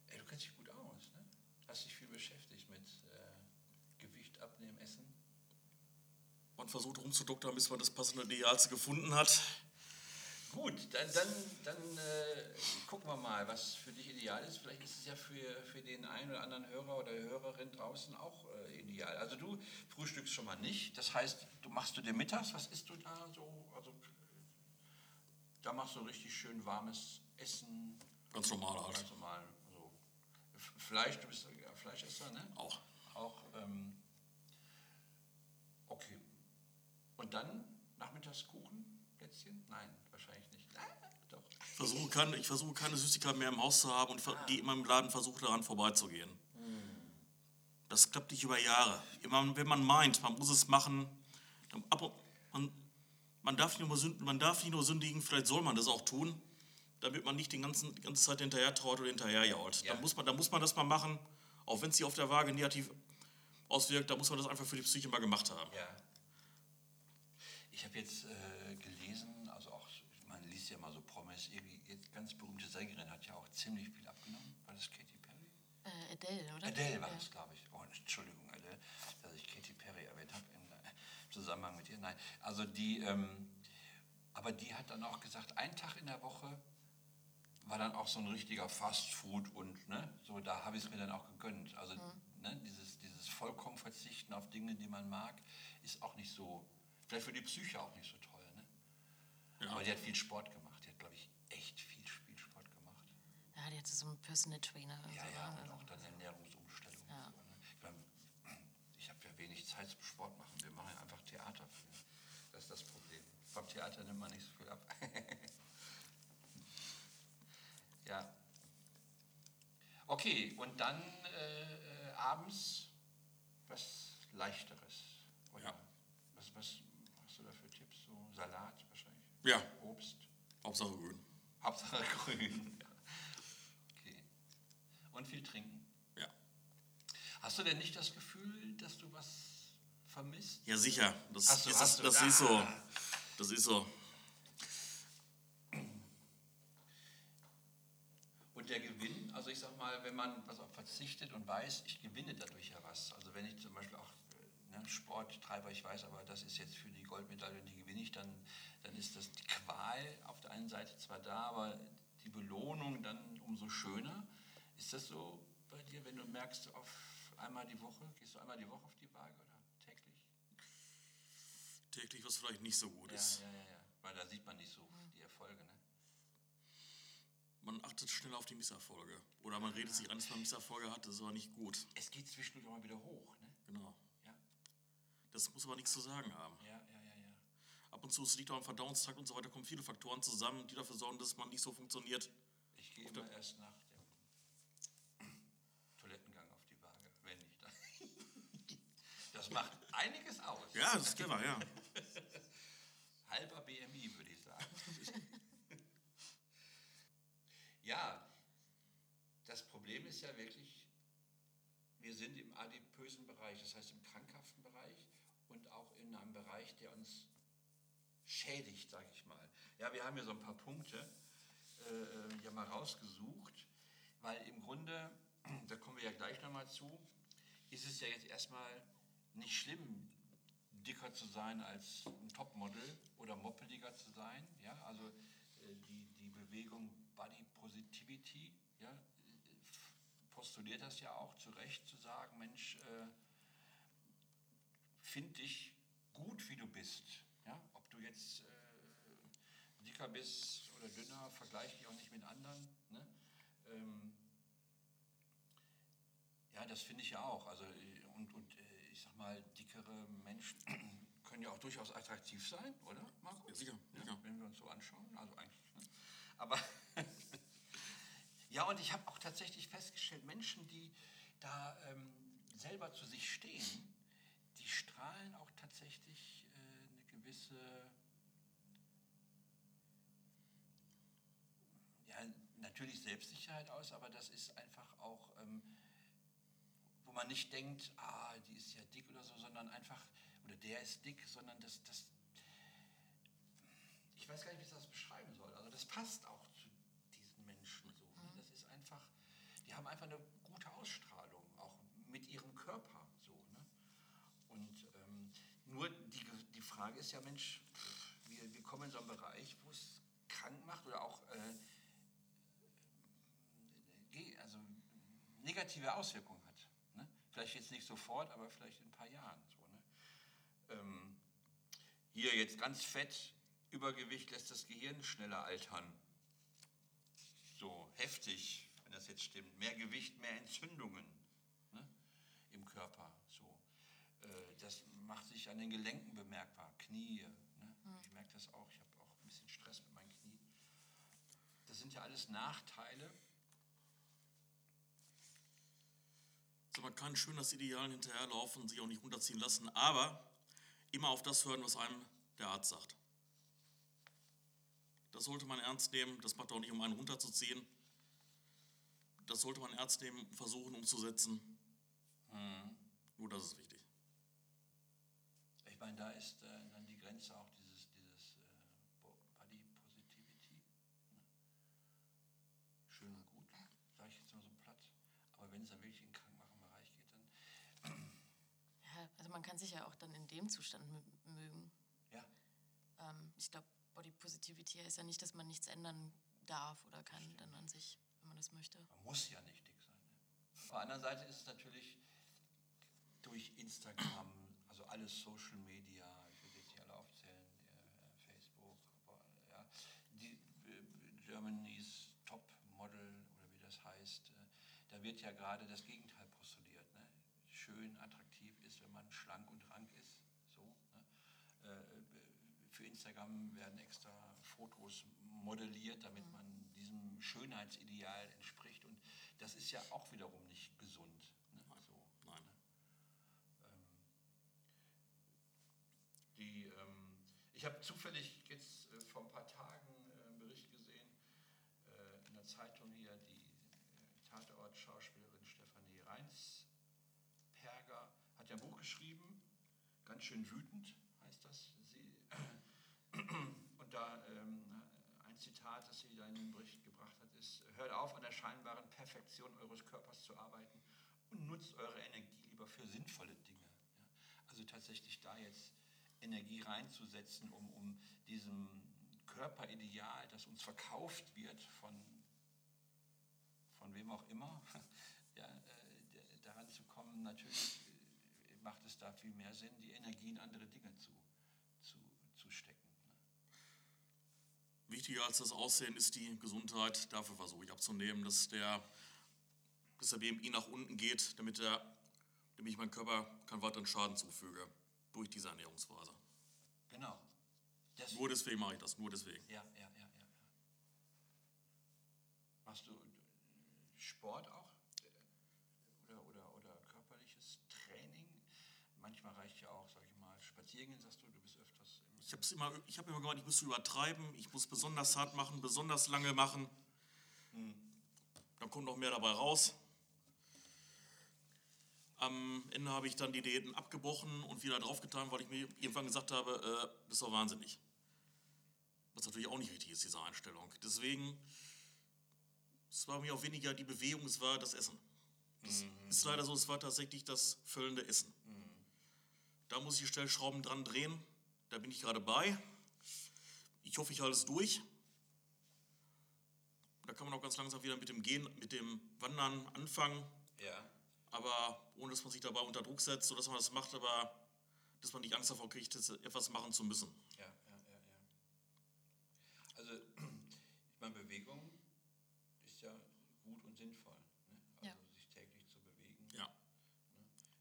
Ey, du kennst dich gut aus, ne? Hast dich viel beschäftigt mit äh, Gewicht abnehmen, Essen. Man versucht rumzudoktern, bis man das passende Idealste gefunden hat. Gut, dann, dann, dann äh, gucken wir mal, was für dich ideal ist. Vielleicht ist es ja für, für den einen oder anderen Hörer oder Hörerin draußen auch äh, ideal. Also du frühstückst schon mal nicht. Das heißt, du machst du dir mittags, was isst du da so? Also da machst du richtig schön warmes Essen. Ganz normal halt. Ganz normal. So. Fleisch, du bist ja Fleischesser, ne? Auch. Auch, ähm, okay. Und dann Nachmittagskuchen, Plätzchen? Nein, wahrscheinlich nicht. Ah, doch. Ich versuche, keine, ich versuche keine Süßigkeit mehr im Haus zu haben und ver- gehe immer im Laden versuche daran vorbeizugehen. Das klappt nicht über Jahre. Immer, wenn man meint, man muss es machen, dann, man, man, darf nicht nur sündigen, man darf nicht nur sündigen, vielleicht soll man das auch tun, damit man nicht den ganzen, die ganze Zeit hinterher traut oder hinterher jault. Ja. Da, muss man, da muss man das mal machen, auch wenn es sich auf der Waage negativ auswirkt, da muss man das einfach für die Psyche mal gemacht haben. Ja. Ich habe jetzt äh, gelesen, also auch, man liest ja mal so Promis, jetzt ganz berühmte Sängerin hat ja auch ziemlich viel abgenommen. War das Katy Perry? Äh, Adele, oder? Adele war ja. das, glaube ich. Oh, Entschuldigung, Adele, dass ich Katy Perry erwähnt habe im äh, Zusammenhang mit ihr. Nein, also die, ähm, aber die hat dann auch gesagt, ein Tag in der Woche war dann auch so ein richtiger Fast Food und ne, so da habe ich es mir dann auch gegönnt. Also ne, dieses, dieses vollkommen Verzichten auf Dinge, die man mag, ist auch nicht so, vielleicht für die Psyche auch nicht so toll. Ne? Ja. Aber die hat viel Sport gemacht. Die hat, glaube ich, echt viel Spielsport gemacht. Ja, die hatte so einen Personal Trainer. Ja, so, ja, ne? und auch dann Ernährungsumstellung. Ja. So, ne? Ich, mein, ich habe ja wenig Zeit zum Sport machen. Wir machen ja einfach Theater. Das ist das Problem. Beim Theater nimmt man nicht so viel ab. ja. Okay, und dann äh, äh, abends was Leichteres. Oder Ja. was, was hast du da für Tipps? So Salat wahrscheinlich? Ja. Obst? Hauptsache grün. Hauptsache grün. Okay. Und viel trinken. Ja. Hast du denn nicht das Gefühl, dass du was vermisst? Ja, sicher. Das, Hast du- ist, hast du- das Ah. ist so. Das ist so. Und der Gewinn, also ich sag mal, wenn man was auf verzichtet und weiß, ich gewinne dadurch ja was. Also wenn ich zum Beispiel auch ne, Sporttreiber, ich weiß, aber das ist jetzt für die Goldmedaille und die gewinne ich, dann, dann ist das die Qual auf der einen Seite zwar da, aber die Belohnung dann umso schöner. Ist das so bei dir, wenn du merkst, auf einmal die Woche, gehst du einmal die Woche auf die Waage oder täglich? Täglich, was vielleicht nicht so gut Ja, ist. ja, ja, ja. Weil da sieht man nicht so die Erfolge, ne? Man achtet schnell auf die Misserfolge. Oder man redet sich an, dass man Misserfolge hat, das ist aber nicht gut. Es geht zwischendurch auch mal wieder hoch, ne? Genau. Das muss aber nichts zu sagen haben. ja, ja, ja, ja. Ab und zu, es liegt auch am Verdauungstrakt und so weiter, kommen viele Faktoren zusammen, die dafür sorgen, dass man nicht so funktioniert. Ich gehe immer erst nach dem Toilettengang auf die Waage, wenn ich da. Das macht einiges aus. Ja, das ist clever, ja. Halber BMI, würde ich sagen. ja, das Problem ist ja wirklich, wir sind im adipösen Bereich, das heißt im krankhaften in einem Bereich, der uns schädigt, sage ich mal. Ja, wir haben hier so ein paar Punkte äh, ja mal rausgesucht, weil im Grunde, da kommen wir ja gleich nochmal zu, ist es ja jetzt erstmal nicht schlimm, dicker zu sein als ein Topmodel oder moppeliger zu sein. Ja, also äh, die, die Bewegung Body Positivity ja, äh, postuliert das ja auch zu Recht zu sagen, Mensch, äh, find dich gut, wie du bist. Ja? Ob du jetzt äh, dicker bist oder dünner, vergleiche dich auch nicht mit anderen. Ne? Ähm, ja, das finde ich ja auch. Also, und, und äh, ich sag mal, dickere Menschen können ja auch durchaus attraktiv sein, oder, Marco? Ja, sicher, Ja, sicher. Wenn wir uns so anschauen, also eigentlich. Ne? Aber ja, und ich habe auch tatsächlich festgestellt, Menschen, die da ähm, selber zu sich stehen, die strahlen auch tatsächlich äh, eine gewisse, ja, natürlich Selbstsicherheit aus, aber das ist einfach auch, ähm, wo man nicht denkt, ah, die ist ja dick oder so, sondern einfach, oder der ist dick, sondern das, das ich weiß gar nicht, wie ich das beschreiben soll. Also das passt auch zu diesen Menschen so. ne? Das ist einfach, die haben einfach eine gute Ausstrahlung, auch mit ihrem Körper so. Ne? Und ähm, nur die, die Frage ist ja, Mensch, wir, wir kommen in so einen Bereich, wo es krank macht oder auch äh, also negative Auswirkungen hat. Ne? Vielleicht jetzt nicht sofort, aber vielleicht in ein paar Jahren. So, ne? ähm, hier jetzt ganz fett, Übergewicht lässt das Gehirn schneller altern. So heftig, wenn das jetzt stimmt. Mehr Gewicht, mehr Entzündungen ne? im Körper. Äh, das macht sich an den Gelenken bemerkbar. Knie. Ne? Ich merke das auch. Ich habe auch ein bisschen Stress mit meinen Knien. Das sind ja alles Nachteile. Also man kann schön das Idealen hinterherlaufen und sich auch nicht runterziehen lassen, aber immer auf das hören, was einem der Arzt sagt. Das sollte man ernst nehmen, das macht auch nicht, um einen runterzuziehen. Das sollte man ernst nehmen versuchen umzusetzen. Nur das ist wichtig. Meine, da ist äh, dann die Grenze auch dieses, dieses äh, Bo- Body Positivity. Ne? Schön und gut, sage ich jetzt mal so platt. Aber wenn es dann wirklich in den krankmachenden Bereich geht, dann Ja, also man kann sich ja auch dann in dem Zustand mö- mögen. ja, Ähm, ich glaube, Body Positivity heißt ja nicht, dass man nichts ändern darf oder kann dann an sich, wenn man das möchte. man muss ja nicht dick sein. Ne? Auf der anderen Seite ist es natürlich durch Instagram, also alles Social Media, ich will jetzt nicht alle aufzählen, äh, Facebook, ja, die, äh, Germany's Top Model oder wie das heißt, äh, da wird ja gerade das Gegenteil postuliert. Ne? Schön, attraktiv ist, wenn man schlank und rank ist. So, ne? für Instagram werden extra Fotos modelliert, damit man diesem Schönheitsideal entspricht. Und das ist ja auch wiederum nicht gesund. Ne? So, Nein. die, ähm, ich habe zufällig jetzt äh, vor ein paar Tagen äh, einen Bericht gesehen äh, in der Zeitung hier, die äh, Tatort-Schauspielerin Stefanie Reins ja ein Buch geschrieben, ganz schön wütend heißt das. Sie, und da ähm, ein Zitat, das sie da in den Bericht gebracht hat, ist, hört auf an der scheinbaren Perfektion eures Körpers zu arbeiten und nutzt eure Energie lieber für sinnvolle Dinge. Ja? Also tatsächlich da jetzt Energie reinzusetzen, um, um diesem Körperideal, das uns verkauft wird von, von wem auch immer, ja, äh, daran zu kommen, natürlich äh, macht es da viel mehr Sinn, die Energie in andere Dinge zu, zu, zu stecken. Ne? Wichtiger als das Aussehen ist die Gesundheit. Dafür versuche ich abzunehmen, dass der, dass der BMI nach unten geht, damit, der, damit ich meinem Körper keinen weiteren Schaden zufüge durch diese Ernährungsweise. Genau. Das nur deswegen mache ich das, nur deswegen. Ja, ja, ja, ja. Machst du Sport auch? Oder, oder, oder körperliches Training? Manchmal reicht ja auch, sag ich mal, Spaziergehen, sagst du, du bist öfters im Ich habe immer, ich hab immer gemeint, ich muss übertreiben, ich muss besonders hart machen, besonders lange machen. Hm. Dann kommt noch mehr dabei raus. Am Ende habe ich dann die Diäten abgebrochen und wieder draufgetan, weil ich mir irgendwann gesagt habe, äh, das ist doch wahnsinnig. Was natürlich auch nicht richtig ist, diese Einstellung. Deswegen, es war mir auch weniger die Bewegung, es war das Essen. Es mhm. ist leider so, es war tatsächlich das füllende Essen. Mhm. Da muss ich die Stellschrauben dran drehen. Da bin ich gerade bei. Ich hoffe, ich halte es durch. Da kann man auch ganz langsam wieder mit dem Gehen, mit dem Wandern anfangen. Ja aber ohne dass man sich dabei unter Druck setzt, sodass man das macht, aber dass man nicht Angst davor kriegt, etwas machen zu müssen. Ja, ja, ja, ja. Also, ich meine, Bewegung ist ja gut und sinnvoll. Ne? Also ja. sich täglich zu bewegen. Ja. Ne?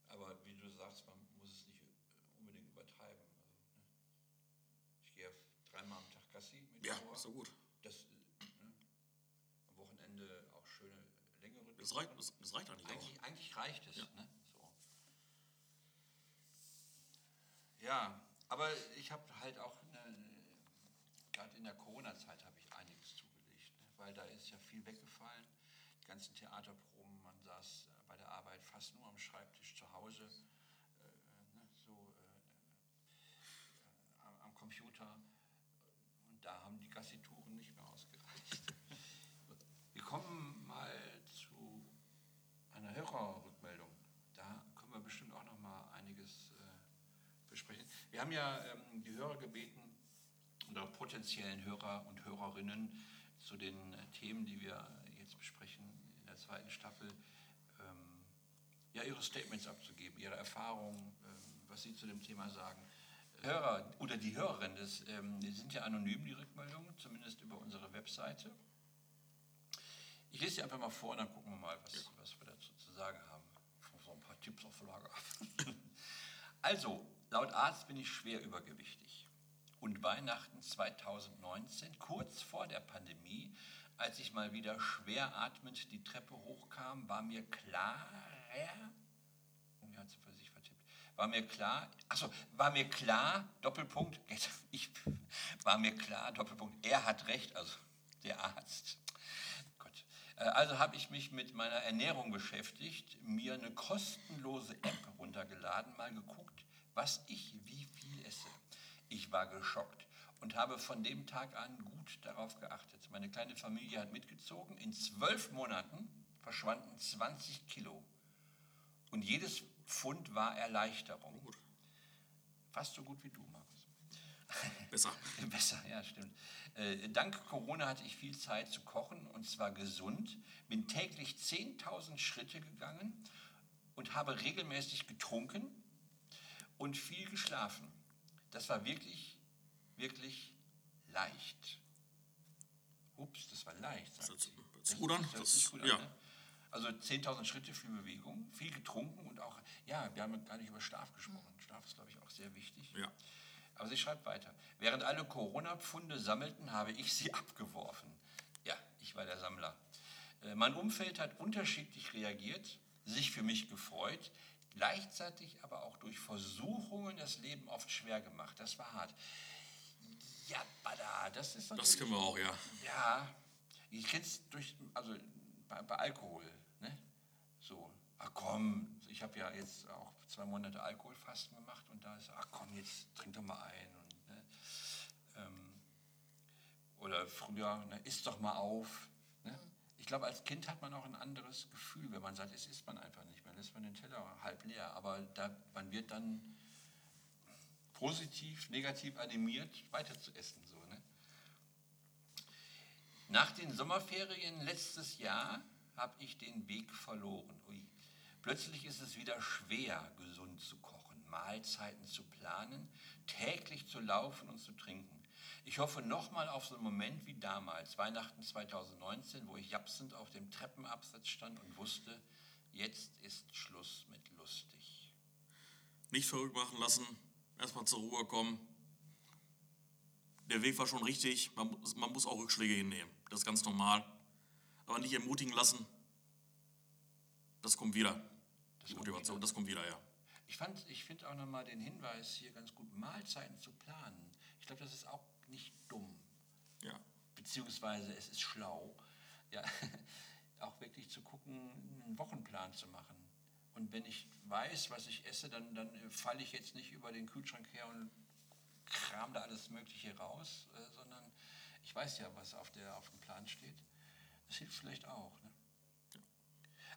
Aber wie du sagst, man muss es nicht unbedingt übertreiben. Also, ne? Ich gehe dreimal am Tag Gassi mit Ja, ist so gut. Das reicht, das, das reicht eigentlich, eigentlich auch. Eigentlich reicht es. Ja, ne? so. ja aber ich habe halt auch, gerade in der Corona-Zeit habe ich einiges zugelegt, ne? weil da ist ja viel weggefallen. Die ganzen Theaterproben, man saß äh, bei der Arbeit fast nur am Schreibtisch zu Hause, äh, ne? so äh, am, am Computer. Und da haben die Gassitouren nicht mehr ausgereicht. Wir kommen Hörerrückmeldung. Da können wir bestimmt auch noch mal einiges äh, besprechen. Wir haben ja ähm, die Hörer gebeten, oder potenziellen Hörer und Hörerinnen zu den äh, Themen, die wir jetzt besprechen in der zweiten Staffel, ähm, ja, ihre Statements abzugeben, ihre Erfahrungen, ähm, was sie zu dem Thema sagen. Hörer oder die Hörerinnen, das, ähm, die sind ja anonym, die Rückmeldungen, zumindest über unsere Webseite. Ich lese sie einfach mal vor und dann gucken wir mal, was, was wir dazu zu sagen haben. So ein paar Tipps auf Lager. also, laut Arzt bin ich schwer übergewichtig. Und Weihnachten 2019, kurz vor der Pandemie, als ich mal wieder schwer atmend die Treppe hochkam, war mir klar, sie für sich vertippt, war mir klar, achso, war mir klar, Doppelpunkt, ich, war mir klar, Doppelpunkt, er hat recht, also der Arzt. Äh, also habe ich mich mit meiner Ernährung beschäftigt, mir eine kostenlose App runtergeladen, mal geguckt, was ich wie viel esse. Ich war geschockt und habe von dem Tag an gut darauf geachtet. Meine kleine Familie hat mitgezogen. In zwölf Monaten verschwanden 20 Kilo. Und jedes Pfund war Erleichterung. Fast so gut wie du, Markus. Besser. Besser, ja, stimmt. Äh, dank Corona hatte ich viel Zeit zu kochen und zwar gesund. Bin täglich 10.000 Schritte gegangen und habe regelmäßig getrunken und viel geschlafen. Das war wirklich, wirklich leicht. Ups, das war leicht. Das. Das, gut ja. an ne? Also 10.000 Schritte, viel Bewegung, viel getrunken und auch, ja, wir haben gar nicht über Schlaf gesprochen. Schlaf ist, glaube ich, auch sehr wichtig. Ja. Aber sie schreibt weiter. Während alle Corona-Pfunde sammelten, habe ich sie abgeworfen. Ja, ich war der Sammler. Äh, mein Umfeld hat unterschiedlich reagiert, sich für mich gefreut, gleichzeitig aber auch durch Versuchungen das Leben oft schwer gemacht. Das war hart. Ja, bada, das ist Das können wir auch, ja. Ja, ich kenne es durch, also bei, bei Alkohol, ne? So, ach komm, ich habe ja jetzt auch zwei Monate Alkoholfasten gemacht und da ist, ach komm, jetzt trink doch mal ein. Und, ne, ähm, oder früher, ne, isst doch mal auf. Ich glaube, als Kind hat man auch ein anderes Gefühl, wenn man sagt, es isst man einfach nicht mehr, lässt man den Teller halb leer. Aber da, man wird dann positiv, negativ animiert, weiter zu essen. So, ne? Nach den Sommerferien letztes Jahr habe ich den Weg verloren. Ui. Plötzlich ist es wieder schwer, gesund zu kochen, Mahlzeiten zu planen, täglich zu laufen und zu trinken. Ich hoffe nochmal auf so einen Moment wie damals, Weihnachten 2019, wo ich japsend auf dem Treppenabsatz stand und wusste, jetzt ist Schluss mit lustig. Nicht verrückt machen lassen, erstmal zur Ruhe kommen. Der Weg war schon richtig, man, muss- man muss auch Rückschläge hinnehmen. Das ist ganz normal. Aber nicht ermutigen lassen. Das kommt wieder. Die kommt Motivation, wieder. das kommt wieder, ja. Ich, fand- ich finde auch nochmal den Hinweis hier ganz gut, Mahlzeiten zu planen. Ich glaube, das ist auch dumm. ja. beziehungsweise es ist schlau, ja, auch wirklich zu gucken, einen Wochenplan zu machen. Und wenn ich weiß, was ich esse, dann, dann äh, falle ich jetzt nicht über den Kühlschrank her und kram da alles Mögliche raus, äh, sondern ich weiß ja, was auf, der, auf dem Plan steht. Das hilft vielleicht auch. Ne?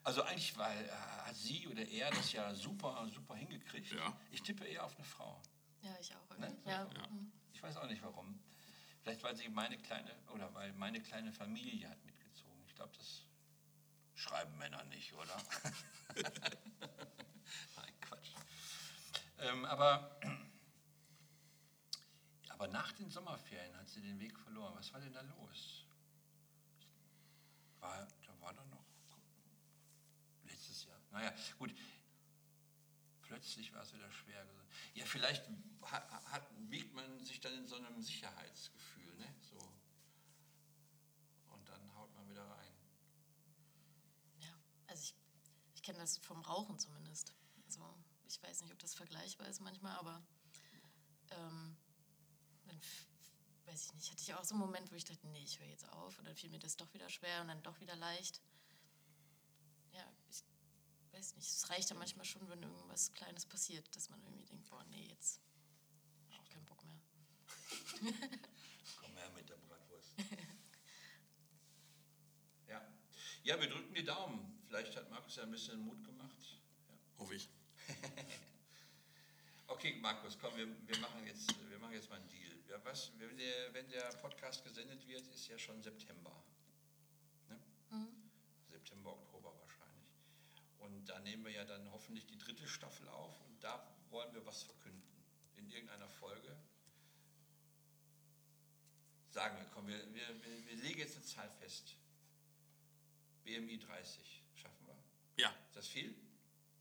Also eigentlich war, äh, hat sie oder er das ja super, super hingekriegt. Ja. Ich tippe eher auf eine Frau. Ja, ich auch. Ne? Ja. Ja. Ich weiß auch nicht warum. Vielleicht weil sie meine kleine oder weil meine kleine Familie hat mitgezogen. Ich glaube, das schreiben Männer nicht, oder? Nein, Quatsch. Ähm, aber, aber nach den Sommerferien hat sie den Weg verloren. Was war denn da los? War, da war doch noch letztes Jahr. Naja, gut. Plötzlich war es wieder schwer. Ja, vielleicht hat, hat, wiegt man sich dann in so einem Sicherheitsgefühl, ne? So. Und dann haut man wieder rein. Ja, also ich, ich kenne das vom Rauchen zumindest. Also ich weiß nicht, ob das vergleichbar ist manchmal, aber ähm, dann, weiß ich nicht, hatte ich auch so einen Moment, wo ich dachte, nee, ich höre jetzt auf und dann fiel mir das doch wieder schwer und dann doch wieder leicht. Ja, ich weiß nicht, es reicht ja manchmal schon, wenn irgendwas Kleines passiert, dass man irgendwie denkt, boah, nee, jetzt auch keinen Bock mehr. Komm her mit der Bratwurst. ja. ja, wir drücken die Daumen. Vielleicht hat Markus ja ein bisschen Mut gemacht. Ja. Hoffe ich. Okay, Markus, komm, wir, wir, machen jetzt, wir machen jetzt mal einen Deal. Ja, was, wenn, der, wenn der Podcast gesendet wird, ist ja schon September. Ne? September, Oktober wahrscheinlich. Und da nehmen wir ja dann hoffentlich die dritte Staffel auf und da wollen wir was verkünden. In irgendeiner Folge. Sagen wir, komm, wir, wir, wir, wir legen jetzt eine Zahl fest. BMI 30. Ja, Ist das viel?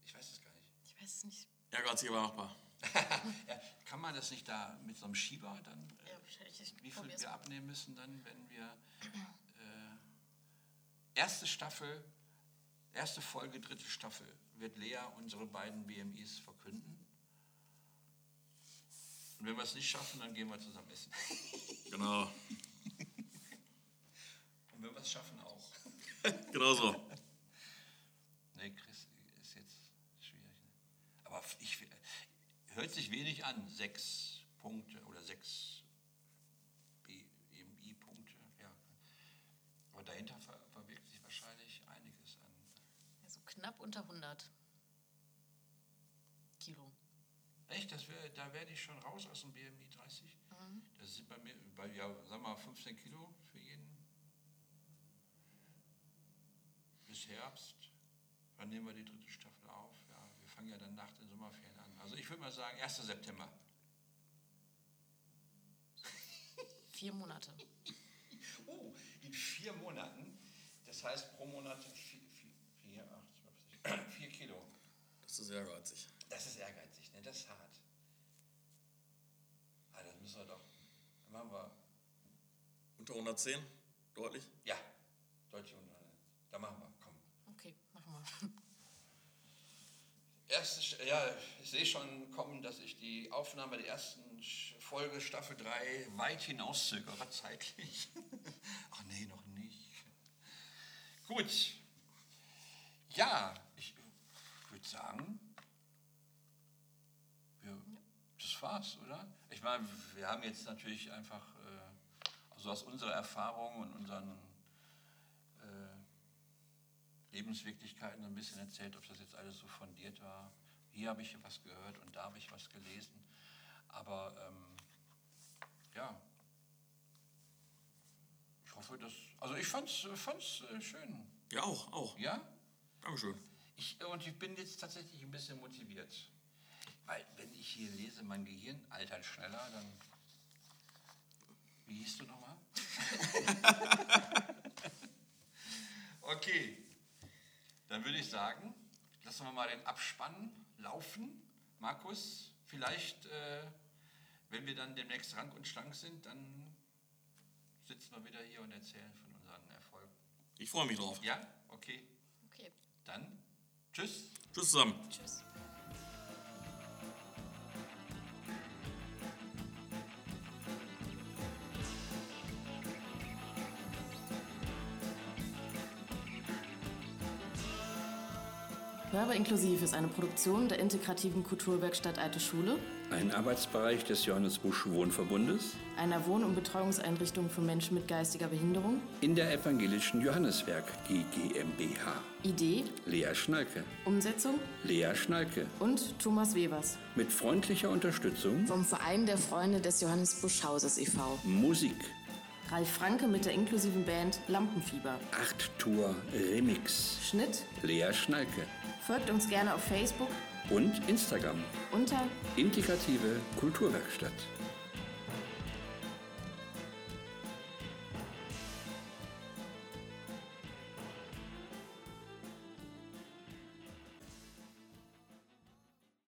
Ich weiß es gar nicht. Ich weiß es nicht. ehrgeizig, aber machbar. ja, kann man das nicht da mit so einem Schieber dann, äh, Ja, wahrscheinlich. Ich wie viel wir abnehmen müssen dann, wenn wir äh, erste Staffel, erste Folge, dritte Staffel, wird Lea unsere beiden BMIs verkünden. Und wenn wir es nicht schaffen, dann gehen wir zusammen essen. Genau. Und wenn wir es schaffen, auch. Genau so. Nee, Chris ist jetzt schwierig. Ne? Aber ich, hört sich wenig an. Sechs Punkte oder sechs BMI-Punkte. Ja. Aber dahinter ver verbirgt sich wahrscheinlich einiges an. Also knapp unter 100 Kilo. Echt, das wär, da werde ich schon raus aus dem BMI 30. Das sind bei mir, bei, ja, sag mal, 15 Kilo für jeden. Bis Herbst. Wann nehmen wir die dritte Staffel fangen ja dann nach den Sommerferien an. Also ich würde mal sagen, 1. September. Vier Monate. Oh, in vier Monaten. Das heißt pro Monat vier, vier, vier, acht, zwölf, vier Kilo. Das ist ehrgeizig. Das ist ehrgeizig, ne? Das ist hart. Ah, das müssen wir doch. Dann machen wir. Unter 110, deutlich. Ja, deutsche Ungarn. Da machen wir, komm. Okay, machen wir. Erste, ja, ich sehe schon kommen, dass ich die Aufnahme der ersten Folge Staffel 3 weit hinauszögere zeitlich. Ach nee, noch nicht. Gut. Ja, ich würde sagen, wir, das war's, oder? Ich meine, wir haben jetzt natürlich einfach, äh, also aus unserer Erfahrung und unseren Lebenswirklichkeiten so ein bisschen erzählt, ob das jetzt alles so fundiert war. Hier habe ich was gehört und da habe ich was gelesen. Aber ähm, ja, ich hoffe, dass. Also ich fand's, fand's äh, schön. Ja, auch, auch. Ja? Dankeschön. Ich, und ich bin jetzt tatsächlich ein bisschen motiviert. Weil wenn ich hier lese, mein Gehirn altert schneller, dann. Wie hieß du nochmal? okay. Dann würde ich sagen, lassen wir mal den Abspann laufen. Markus, vielleicht, äh, wenn wir dann demnächst rank und schlank sind, dann sitzen wir wieder hier und erzählen von unseren Erfolgen. Ich freue mich drauf. Ja? Okay. Okay. Dann tschüss. Tschüss zusammen. Tschüss. Hörbar Inklusiv ist eine Produktion der integrativen Kulturwerkstatt Alte Schule, Ein Arbeitsbereich des Johannes Busch Wohnverbundes einer Wohn- und Betreuungseinrichtung für Menschen mit geistiger Behinderung. in der evangelischen Johanneswerk G GmbH. Idee, Lea Schnalke. Umsetzung Lea Schnalke. und Thomas Webers. Mit freundlicher Unterstützung Vom Verein der Freunde des Johannes Busch Hauses e.V. Musik. Ralf Franke mit der inklusiven Band Lampenfieber. 8 Tour Remix. Schnitt. Lea Schnalke. Folgt uns gerne auf Facebook Und Instagram. unter Integrative Kulturwerkstatt.